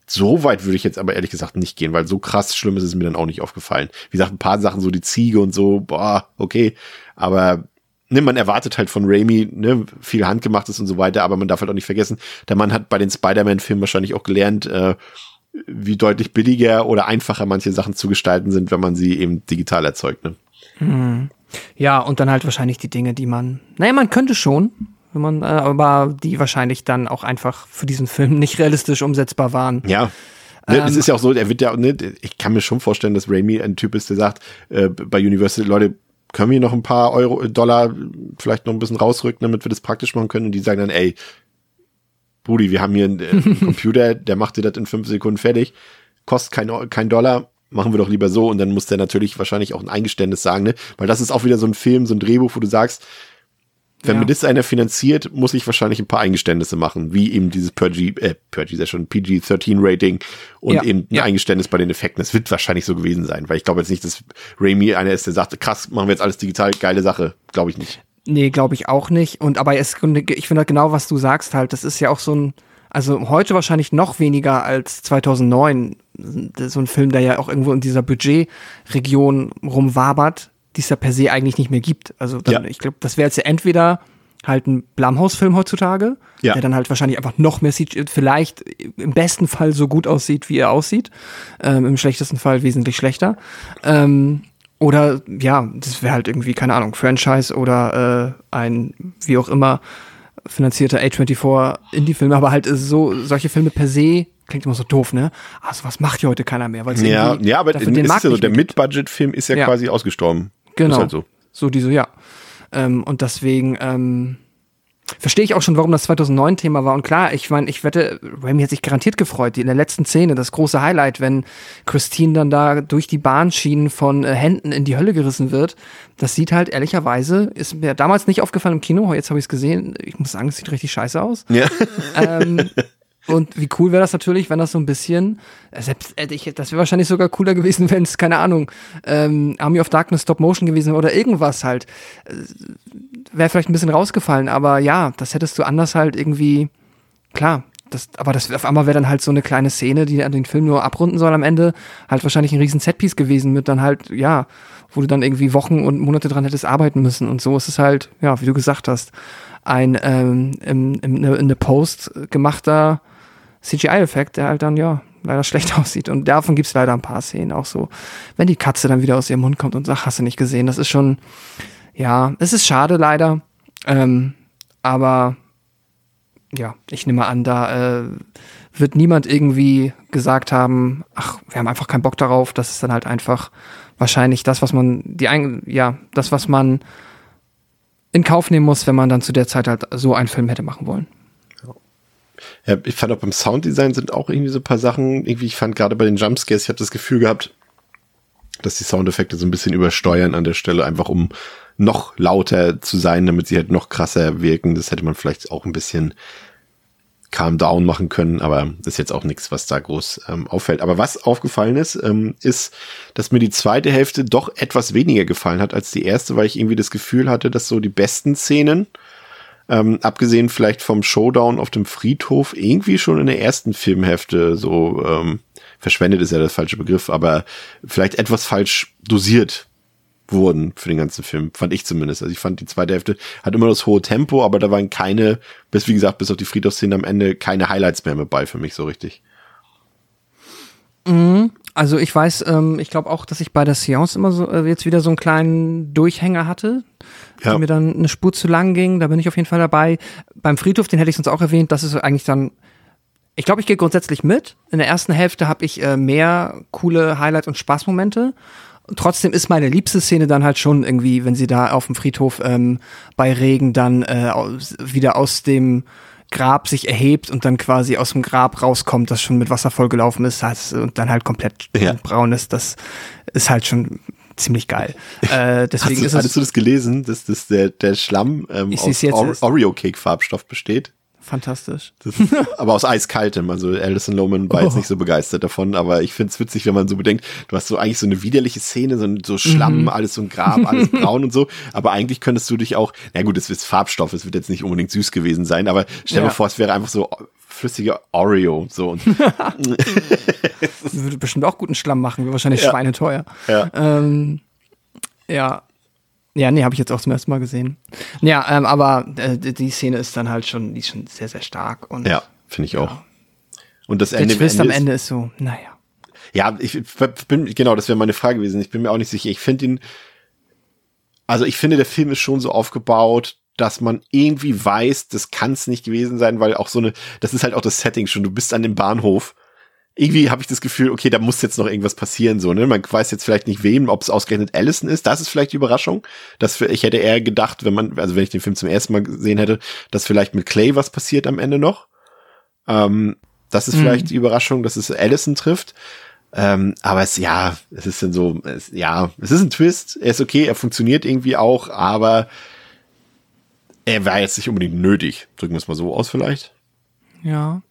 So weit würde ich jetzt aber ehrlich gesagt nicht gehen, weil so krass schlimm ist es mir dann auch nicht aufgefallen. Wie gesagt, ein paar Sachen, so die Ziege und so, boah, okay. Aber ne, man erwartet halt von Raimi ne, viel handgemachtes und so weiter, aber man darf halt auch nicht vergessen, der Mann hat bei den Spider-Man-Filmen wahrscheinlich auch gelernt, äh, wie deutlich billiger oder einfacher manche Sachen zu gestalten sind, wenn man sie eben digital erzeugt. Ne? Hm. Ja, und dann halt wahrscheinlich die Dinge, die man, naja, man könnte schon, wenn man, äh, aber die wahrscheinlich dann auch einfach für diesen Film nicht realistisch umsetzbar waren. Ja. Ne, es ähm, ist ja auch so, er wird ja, ne, ich kann mir schon vorstellen, dass Raimi ein Typ ist, der sagt, äh, bei Universal, Leute, können wir noch ein paar Euro, Dollar vielleicht noch ein bisschen rausrücken, damit wir das praktisch machen können? Und die sagen dann, ey, Brudi, wir haben hier einen, äh, einen *laughs* Computer, der macht dir das in fünf Sekunden fertig, kostet kein, kein Dollar, machen wir doch lieber so. Und dann muss der natürlich wahrscheinlich auch ein Eingeständnis sagen, ne? Weil das ist auch wieder so ein Film, so ein Drehbuch, wo du sagst, wenn mir das einer finanziert, muss ich wahrscheinlich ein paar Eingeständnisse machen, wie eben dieses PG, äh, PG ist ja schon PG-13-Rating und ja. eben ein ja. Eingeständnis bei den Effekten. Das wird wahrscheinlich so gewesen sein, weil ich glaube jetzt nicht, dass Raimi einer ist, der sagt, krass, machen wir jetzt alles digital, geile Sache. Glaube ich nicht. Nee, glaube ich auch nicht. Und aber es, ich finde halt genau, was du sagst halt, das ist ja auch so ein, also heute wahrscheinlich noch weniger als 2009, so ein Film, der ja auch irgendwo in dieser Budgetregion rumwabert, die es ja per se eigentlich nicht mehr gibt. Also dann, ja. ich glaube, das wäre jetzt ja entweder halt ein Blumhouse-Film heutzutage, ja. der dann halt wahrscheinlich einfach noch mehr sieht, vielleicht im besten Fall so gut aussieht, wie er aussieht, ähm, im schlechtesten Fall wesentlich schlechter. Ähm, oder ja, das wäre halt irgendwie, keine Ahnung, Franchise oder äh, ein, wie auch immer, finanzierter A24 Indie-Film, aber halt so, solche Filme per se klingt immer so doof, ne? Also was macht hier heute keiner mehr? Weil ja, ja, aber den ist ja so, der Mid-Budget-Film ist ja, ja, quasi ausgestorben. Genau. Halt so. So diese, ja. Ähm, und deswegen ähm, verstehe ich auch schon, warum das 2009 Thema war. Und klar, ich meine, ich wette, Remy hat sich garantiert gefreut. In der letzten Szene, das große Highlight, wenn Christine dann da durch die Bahnschienen von äh, Händen in die Hölle gerissen wird. Das sieht halt ehrlicherweise, ist mir damals nicht aufgefallen im Kino, jetzt habe ich es gesehen. Ich muss sagen, es sieht richtig scheiße aus. Ja. Ähm, *laughs* Und wie cool wäre das natürlich, wenn das so ein bisschen, äh, selbst, äh, ich, das wäre wahrscheinlich sogar cooler *laughs* gewesen, wenn es, keine Ahnung, ähm, Army of Darkness Stop Motion gewesen oder irgendwas halt. Äh, wäre vielleicht ein bisschen rausgefallen, aber ja, das hättest du anders halt irgendwie, klar, das, aber das auf einmal wäre dann halt so eine kleine Szene, die den Film nur abrunden soll am Ende, halt wahrscheinlich ein riesen Setpiece gewesen mit dann halt, ja, wo du dann irgendwie Wochen und Monate dran hättest arbeiten müssen. Und so ist es halt, ja, wie du gesagt hast, ein ähm, im, im, in der Post gemachter CGI-Effekt, der halt dann, ja, leider schlecht *laughs* aussieht. Und davon gibt es leider ein paar Szenen auch so. Wenn die Katze dann wieder aus ihrem Mund kommt und sagt, hast du nicht gesehen, das ist schon, ja, es ist schade leider. Ähm, aber ja, ich nehme an, da äh, wird niemand irgendwie gesagt haben, ach, wir haben einfach keinen Bock darauf. Das ist dann halt einfach wahrscheinlich das, was man, die, ja, das, was man in Kauf nehmen muss, wenn man dann zu der Zeit halt so einen Film hätte machen wollen. Ja, ich fand auch beim Sounddesign sind auch irgendwie so ein paar Sachen, irgendwie, ich fand gerade bei den Jumpscares, ich habe das Gefühl gehabt, dass die Soundeffekte so ein bisschen übersteuern an der Stelle, einfach um noch lauter zu sein, damit sie halt noch krasser wirken. Das hätte man vielleicht auch ein bisschen calm down machen können, aber das ist jetzt auch nichts, was da groß ähm, auffällt. Aber was aufgefallen ist, ähm, ist, dass mir die zweite Hälfte doch etwas weniger gefallen hat als die erste, weil ich irgendwie das Gefühl hatte, dass so die besten Szenen, ähm, abgesehen vielleicht vom Showdown auf dem Friedhof, irgendwie schon in der ersten Filmhälfte so ähm, verschwendet ist ja der falsche Begriff, aber vielleicht etwas falsch dosiert wurden für den ganzen Film, fand ich zumindest. Also ich fand die zweite Hälfte hat immer das hohe Tempo, aber da waren keine, bis wie gesagt, bis auf die Friedhofsszene am Ende keine Highlights mehr mit bei für mich so richtig. Mhm. Also ich weiß, ähm, ich glaube auch, dass ich bei der Seance immer so äh, jetzt wieder so einen kleinen Durchhänger hatte, ja. die mir dann eine Spur zu lang ging. Da bin ich auf jeden Fall dabei. Beim Friedhof, den hätte ich sonst auch erwähnt, das ist eigentlich dann ich glaube, ich gehe grundsätzlich mit. In der ersten Hälfte habe ich äh, mehr coole Highlights und Spaßmomente trotzdem ist meine liebste Szene dann halt schon irgendwie, wenn sie da auf dem Friedhof ähm, bei Regen dann äh, wieder aus dem Grab sich erhebt und dann quasi aus dem Grab rauskommt, das schon mit Wasser vollgelaufen ist das, und dann halt komplett ja. braun ist. Das ist halt schon ziemlich geil. *laughs* Äh, deswegen Hast du, ist hattest du das gelesen, dass, dass der, der Schlamm ähm, aus Oreo-Cake-Farbstoff besteht? Fantastisch. Ist, *laughs* aber aus eiskaltem. Also Alison Lohman war oh. jetzt nicht so begeistert davon, aber ich finde es witzig, wenn man so bedenkt, du hast so eigentlich so eine widerliche Szene, so, so Schlamm, mhm. alles so ein Grab, alles braun und so. Aber eigentlich könntest du dich auch, na gut, es ist Farbstoff, es wird jetzt nicht unbedingt süß gewesen sein, aber stell dir ja. vor, es wäre einfach so flüssige Oreo. So. *laughs* würde bestimmt auch guten Schlamm machen, wäre wahrscheinlich ja. schweineteuer. Ja. Ähm, ja, ja, nee, habe ich jetzt auch zum ersten Mal gesehen. Ja, ähm, aber äh, die Szene ist dann halt schon, die ist schon sehr, sehr stark. Und, ja, finde ich auch. Ja. Und das Ende, Der Twist Ende am Ende ist, ist so, naja. Ja, ich bin, genau, das wäre meine Frage gewesen. Ich bin mir auch nicht sicher. Ich finde ihn, also ich finde, der Film ist schon so aufgebaut, dass man irgendwie weiß, das kann es nicht gewesen sein, weil auch so eine, das ist halt auch das Setting schon. Du bist an dem Bahnhof irgendwie habe ich das Gefühl, okay, da muss jetzt noch irgendwas passieren, so, ne? Man weiß jetzt vielleicht nicht wem, ob es ausgerechnet Allison ist. Das ist vielleicht die Überraschung. Dass ich hätte eher gedacht, wenn man, also wenn ich den Film zum ersten Mal gesehen hätte, dass vielleicht mit Clay was passiert am Ende noch. Ähm, das ist mhm. vielleicht die Überraschung, dass es Allison trifft. Ähm, aber es, ja, es ist dann so, es, ja, es ist ein Twist. Er ist okay, er funktioniert irgendwie auch, aber er war jetzt nicht unbedingt nötig. Drücken wir es mal so aus vielleicht. Ja.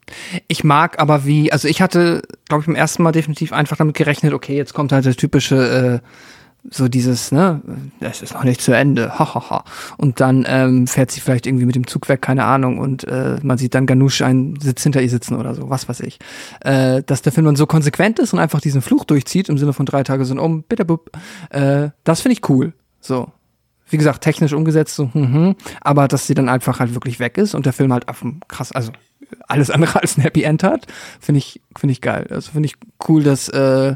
Ich mag aber wie, also ich hatte, glaube ich, beim ersten Mal definitiv einfach damit gerechnet, okay, jetzt kommt halt das typische, äh, so dieses, ne, es ist noch nicht zu Ende, *laughs* hahaha. Ha, ha. Und dann ähm, fährt sie vielleicht irgendwie mit dem Zug weg, keine Ahnung, und äh, man sieht dann Ganush einen Sitz hinter ihr sitzen oder so, was weiß ich. Äh, dass der Film dann so konsequent ist und einfach diesen Fluch durchzieht, im Sinne von drei Tage sind um, bitte, äh, das finde ich cool. So wie gesagt, technisch umgesetzt, so, hm, hm, aber dass sie dann einfach halt wirklich weg ist und der Film halt auf dem krass, also alles andere als ein Happy End hat, finde ich, finde ich geil. Also finde ich cool, dass äh,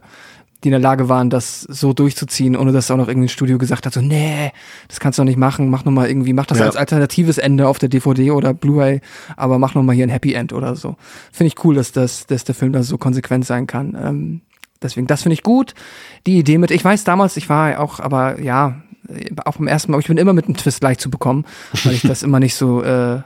die in der Lage waren, das so durchzuziehen, ohne dass auch noch irgendein Studio gesagt hat, so, nee, das kannst du doch nicht machen, mach noch mal irgendwie, mach das ja. als alternatives Ende auf der DVD oder Blu-ray, aber mach noch mal hier ein Happy End oder so. Finde ich cool, dass, das, dass der Film da so konsequent sein kann. Ähm, deswegen, das finde ich gut. Die Idee mit, ich weiß damals, ich war auch, aber ja, auch beim ersten Mal, ich bin immer mit einem Twist leicht zu bekommen, weil ich *laughs* das immer nicht so äh,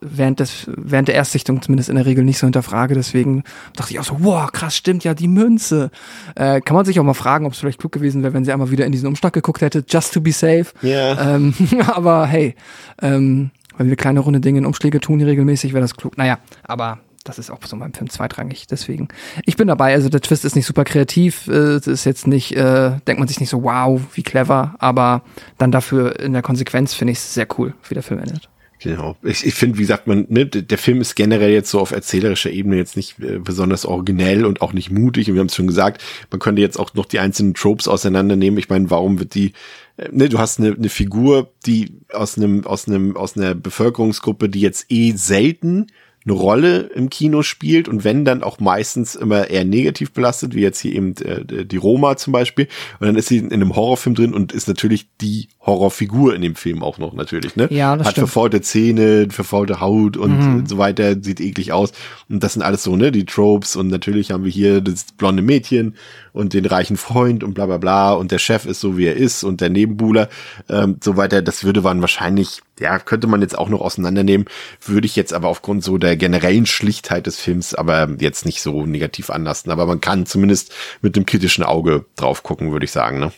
während, des, während der Erstsichtung zumindest in der Regel nicht so hinterfrage. Deswegen dachte ich auch so, wow, krass, stimmt ja, die Münze. Äh, kann man sich auch mal fragen, ob es vielleicht klug gewesen wäre, wenn sie einmal wieder in diesen Umschlag geguckt hätte, just to be safe. Yeah. Ähm, *laughs* aber hey, ähm, wenn wir kleine runde Dinge in Umschläge tun, regelmäßig, wäre das klug. Naja, aber das ist auch so beim Film zweitrangig. Deswegen, ich bin dabei. Also der Twist ist nicht super kreativ. Äh, es ist jetzt nicht, äh, denkt man sich nicht so, wow, wie clever. Aber dann dafür in der Konsequenz finde ich es sehr cool, wie der Film endet. Genau. Ich, ich finde, wie sagt man, ne, der Film ist generell jetzt so auf erzählerischer Ebene jetzt nicht äh, besonders originell und auch nicht mutig. Und wir haben es schon gesagt, man könnte jetzt auch noch die einzelnen Tropes auseinandernehmen. Ich meine, warum wird die, äh, ne, du hast eine, eine Figur, die aus einem, aus einem, aus einer Bevölkerungsgruppe, die jetzt eh selten eine Rolle im Kino spielt und wenn dann auch meistens immer eher negativ belastet, wie jetzt hier eben äh, die Roma zum Beispiel. Und dann ist sie in einem Horrorfilm drin und ist natürlich die Horrorfigur in dem Film auch noch natürlich, ne? Ja, das Hat stimmt. verfaulte Zähne, verfaulte Haut und Mhm. so weiter, sieht eklig aus. Und das sind alles so, ne, die Tropes. Und natürlich haben wir hier das blonde Mädchen und den reichen Freund und bla bla bla. Und der Chef ist so, wie er ist und der Nebenbuhler, ähm, so weiter. Das würde man wahrscheinlich, ja, könnte man jetzt auch noch auseinandernehmen. Würde ich jetzt aber aufgrund so der generellen Schlichtheit des Films aber jetzt nicht so negativ anlassen. Aber man kann zumindest mit einem kritischen Auge drauf gucken, würde ich sagen, ne?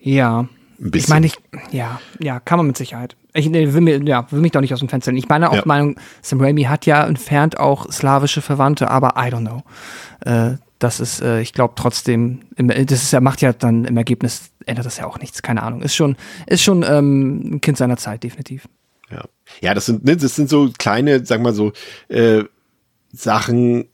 Ja. Ein Ich meine, ich, ja, ja, kann man mit Sicherheit. Ich nee, will, mir, ja, will mich doch nicht aus dem Fenster lehnen. Ich meine auch Ja. Meinung, Sam Raimi hat ja entfernt auch slawische Verwandte, aber I don't know. Äh, das ist, äh, ich glaube trotzdem, im, das ist ja, macht ja dann im Ergebnis, ändert das ja auch nichts, keine Ahnung. Ist schon, ist schon ähm, ein Kind seiner Zeit, definitiv. Ja, ja das, sind, ne, das sind so kleine, sag mal so, äh, Sachen,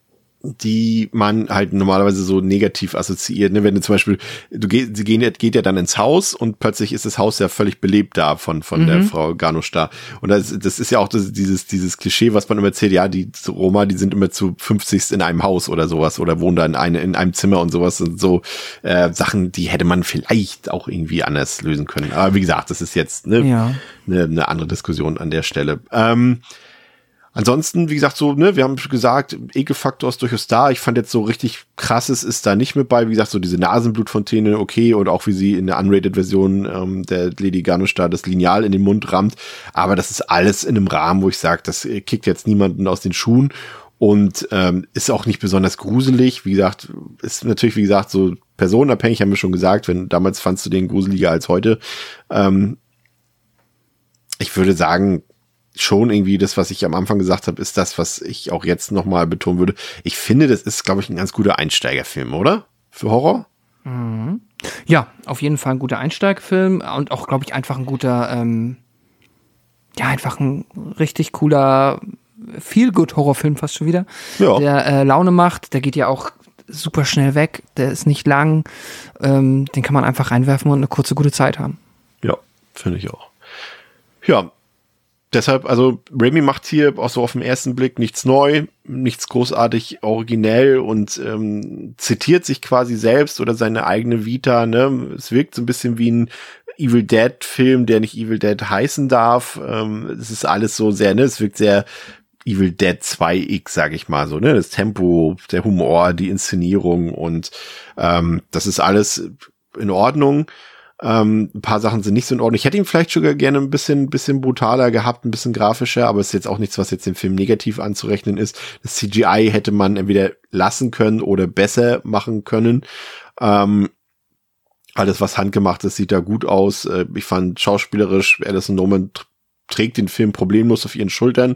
die man halt normalerweise so negativ assoziiert. Ne? Wenn du zum Beispiel, du gehst, sie gehen, geht ja dann ins Haus und plötzlich ist das Haus ja völlig belebt da von, von der Frau Ganusch da. Und das, das ist ja auch das, dieses, dieses Klischee, was man immer erzählt, ja, die Roma, die sind immer zu 50 in einem Haus oder sowas oder wohnen da in, eine, in einem Zimmer und sowas und so äh, Sachen, die hätte man vielleicht auch irgendwie anders lösen können. Aber wie gesagt, das ist jetzt ne, Ja. eine, eine andere Diskussion an der Stelle. Ähm, ansonsten, wie gesagt, so, ne, wir haben gesagt, Ekelfaktor ist durchaus da. Ich fand jetzt so richtig krasses ist da nicht mit bei. Wie gesagt, so diese Nasenblutfontäne, okay, und auch wie sie in der Unrated-Version ähm, der Lady Ganush da das Lineal in den Mund rammt. Aber das ist alles in einem Rahmen, wo ich sage, das äh, kickt jetzt niemanden aus den Schuhen und ähm, ist auch nicht besonders gruselig. Wie gesagt, ist natürlich, wie gesagt, so personenabhängig, haben wir schon gesagt. Wenn damals fandst du den gruseliger als heute. Ähm, ich würde sagen, schon irgendwie das, was ich am Anfang gesagt habe, ist das, was ich auch jetzt nochmal betonen würde. Ich finde, das ist, glaube ich, ein ganz guter Einsteigerfilm, oder? Für Horror? Ja, auf jeden Fall ein guter Einsteigfilm und auch, glaube ich, einfach ein guter, ähm, ja, einfach ein richtig cooler Feel-Good-Horrorfilm fast schon wieder. Ja. Der äh, Laune macht, der geht ja auch super schnell weg, der ist nicht lang, ähm, den kann man einfach reinwerfen und eine kurze, gute Zeit haben. Ja, finde ich auch. Ja, deshalb, also Raimi macht hier auch so auf den ersten Blick nichts neu, nichts großartig originell und ähm, zitiert sich quasi selbst oder seine eigene Vita. Ne? Es wirkt so ein bisschen wie ein Evil Dead Film, der nicht Evil Dead heißen darf. Ähm, es ist alles so sehr, ne? Es wirkt sehr Evil Dead 2X, sag ich mal so, ne? Das Tempo, der Humor, die Inszenierung und ähm, das ist alles in Ordnung. Ähm, ein paar Sachen sind nicht so in Ordnung. Ich hätte ihn vielleicht sogar gerne ein bisschen, bisschen brutaler gehabt, ein bisschen grafischer, aber es ist jetzt auch nichts, was jetzt dem Film negativ anzurechnen ist. Das CGI hätte man entweder lassen können oder besser machen können. Ähm, alles, was handgemacht ist, sieht da gut aus. Äh, Ich fand schauspielerisch, Alison Norman tr- trägt den Film problemlos auf ihren Schultern.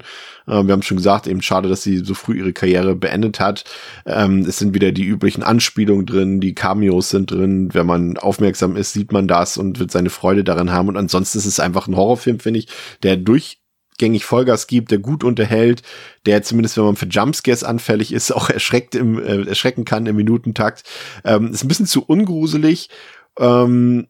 Äh, Wir haben schon gesagt, eben schade, dass sie so früh ihre Karriere beendet hat. Ähm, Es sind wieder die üblichen Anspielungen drin, die Cameos sind drin. Wenn man aufmerksam ist, sieht man das und wird seine Freude daran haben. Und ansonsten ist es einfach ein Horrorfilm, finde ich, der durchgängig Vollgas gibt, der gut unterhält, der zumindest, wenn man für Jumpscares anfällig ist, auch erschreckt im, äh, erschrecken kann im Minutentakt. Ähm, ist ein bisschen zu ungruselig. Ähm,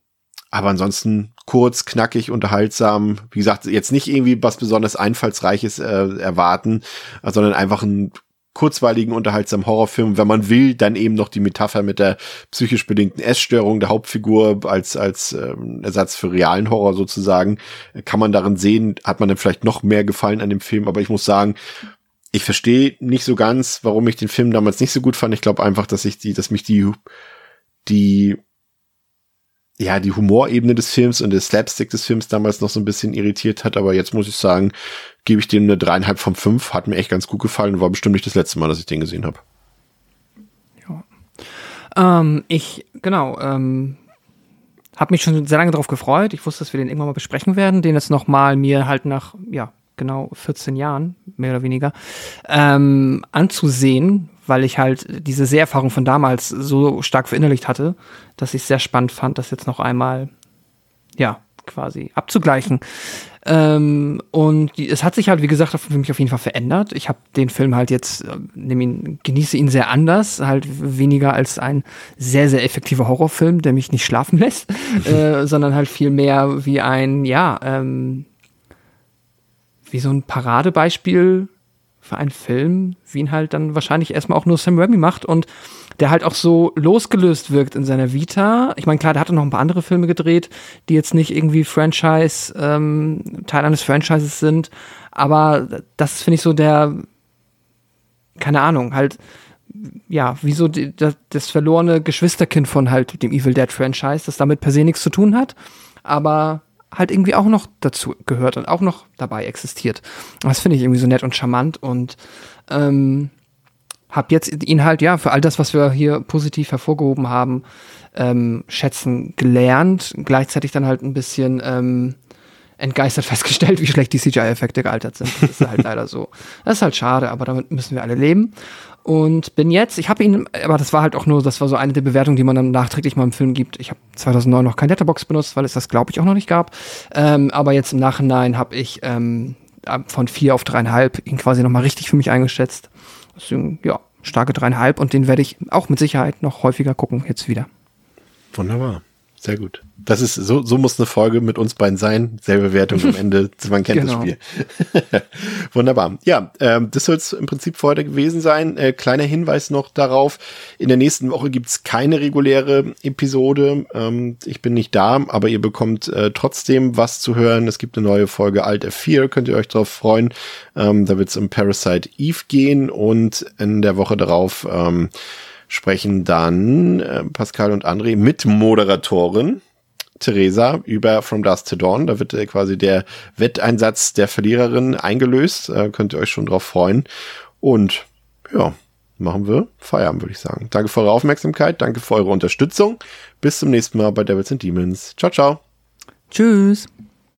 aber ansonsten kurz, knackig, unterhaltsam. Wie gesagt, jetzt nicht irgendwie was besonders Einfallsreiches äh, erwarten, sondern einfach einen kurzweiligen, unterhaltsamen Horrorfilm. Wenn man will, dann eben noch die Metapher mit der psychisch bedingten Essstörung der Hauptfigur als, als ähm, Ersatz für realen Horror sozusagen. Kann man darin sehen, hat man dann vielleicht noch mehr Gefallen an dem Film. Aber ich muss sagen, ich verstehe nicht so ganz, warum ich den Film damals nicht so gut fand. Ich glaube einfach, dass ich die, dass mich die, die ja, die Humorebene des Films und der Slapstick des Films damals noch so ein bisschen irritiert hat, aber jetzt muss ich sagen, gebe ich dem eine dreieinhalb von fünf, hat mir echt ganz gut gefallen, war bestimmt nicht das letzte Mal, dass ich den gesehen habe. Ähm, ich, genau, ähm, habe mich schon sehr lange darauf gefreut. Ich wusste, dass wir den irgendwann mal besprechen werden, den jetzt noch mal mir halt nach, ja, genau 14 Jahren, mehr oder weniger, ähm, anzusehen, weil ich halt diese Seherfahrung von damals so stark verinnerlicht hatte, dass ich es sehr spannend fand, das jetzt noch einmal, ja, quasi abzugleichen. Ähm, und die, es hat sich halt, wie gesagt, für mich auf jeden Fall verändert. Ich habe den Film halt jetzt, äh, nehm ihn, genieße ihn sehr anders, halt weniger als ein sehr, sehr effektiver Horrorfilm, der mich nicht schlafen *laughs* lässt, äh, sondern halt viel mehr wie ein, ja, ähm, wie so ein Paradebeispiel für einen Film, wie ihn halt dann wahrscheinlich erstmal auch nur Sam Raimi macht und der halt auch so losgelöst wirkt in seiner Vita. Ich meine, klar, der hatte noch ein paar andere Filme gedreht, die jetzt nicht irgendwie Franchise, ähm, Teil eines Franchises sind, aber das finde ich so der, keine Ahnung, halt, ja, wie so die, das, das verlorene Geschwisterkind von halt dem Evil Dead Franchise, das damit per se nichts zu tun hat, aber halt irgendwie auch noch dazu gehört und auch noch dabei existiert. Das finde ich irgendwie so nett und charmant und ähm, habe jetzt ihn halt ja für all das, was wir hier positiv hervorgehoben haben, ähm, schätzen gelernt. Gleichzeitig dann halt ein bisschen ähm, entgeistert *laughs* festgestellt, wie schlecht die CGI-Effekte gealtert sind. Das ist halt *laughs* leider so. Das ist halt schade, aber damit müssen wir alle leben. Und bin jetzt, ich habe ihn, aber das war halt auch nur, das war so eine der Bewertungen, die man dann nachträglich mal im Film gibt. Ich habe 2009 noch kein Letterbox benutzt, weil es das, glaube ich, auch noch nicht gab. Ähm, aber jetzt im Nachhinein habe ich ähm, von vier auf dreieinhalb ihn quasi nochmal richtig für mich eingeschätzt. Deswegen, ja, starke dreieinhalb und den werde ich auch mit Sicherheit noch häufiger gucken, jetzt wieder. Wunderbar. Sehr gut. Das ist, so, so muss eine Folge mit uns beiden sein. Selbe Wertung am Ende. *laughs* Man kennt genau. das Spiel. *laughs* Wunderbar. Ja, ähm, das soll es im Prinzip für heute gewesen sein. Äh, kleiner Hinweis noch darauf. In der nächsten Woche gibt's keine reguläre Episode. Ähm, ich bin nicht da, aber ihr bekommt äh, trotzdem was zu hören. Es gibt eine neue Folge Alt F4, könnt ihr euch drauf freuen. Ähm, da wird's um Parasite Eve gehen und in der Woche darauf ähm, sprechen dann äh, Pascal und André mit Moderatorin Theresa über From Dusk to Dawn. Da wird äh, quasi der Wetteinsatz der Verliererin eingelöst. Äh, könnt ihr euch schon drauf freuen. Und ja, machen wir Feierabend, würde ich sagen. Danke für eure Aufmerksamkeit, danke für eure Unterstützung. Bis zum nächsten Mal bei Devils and Demons. Ciao, ciao. Tschüss.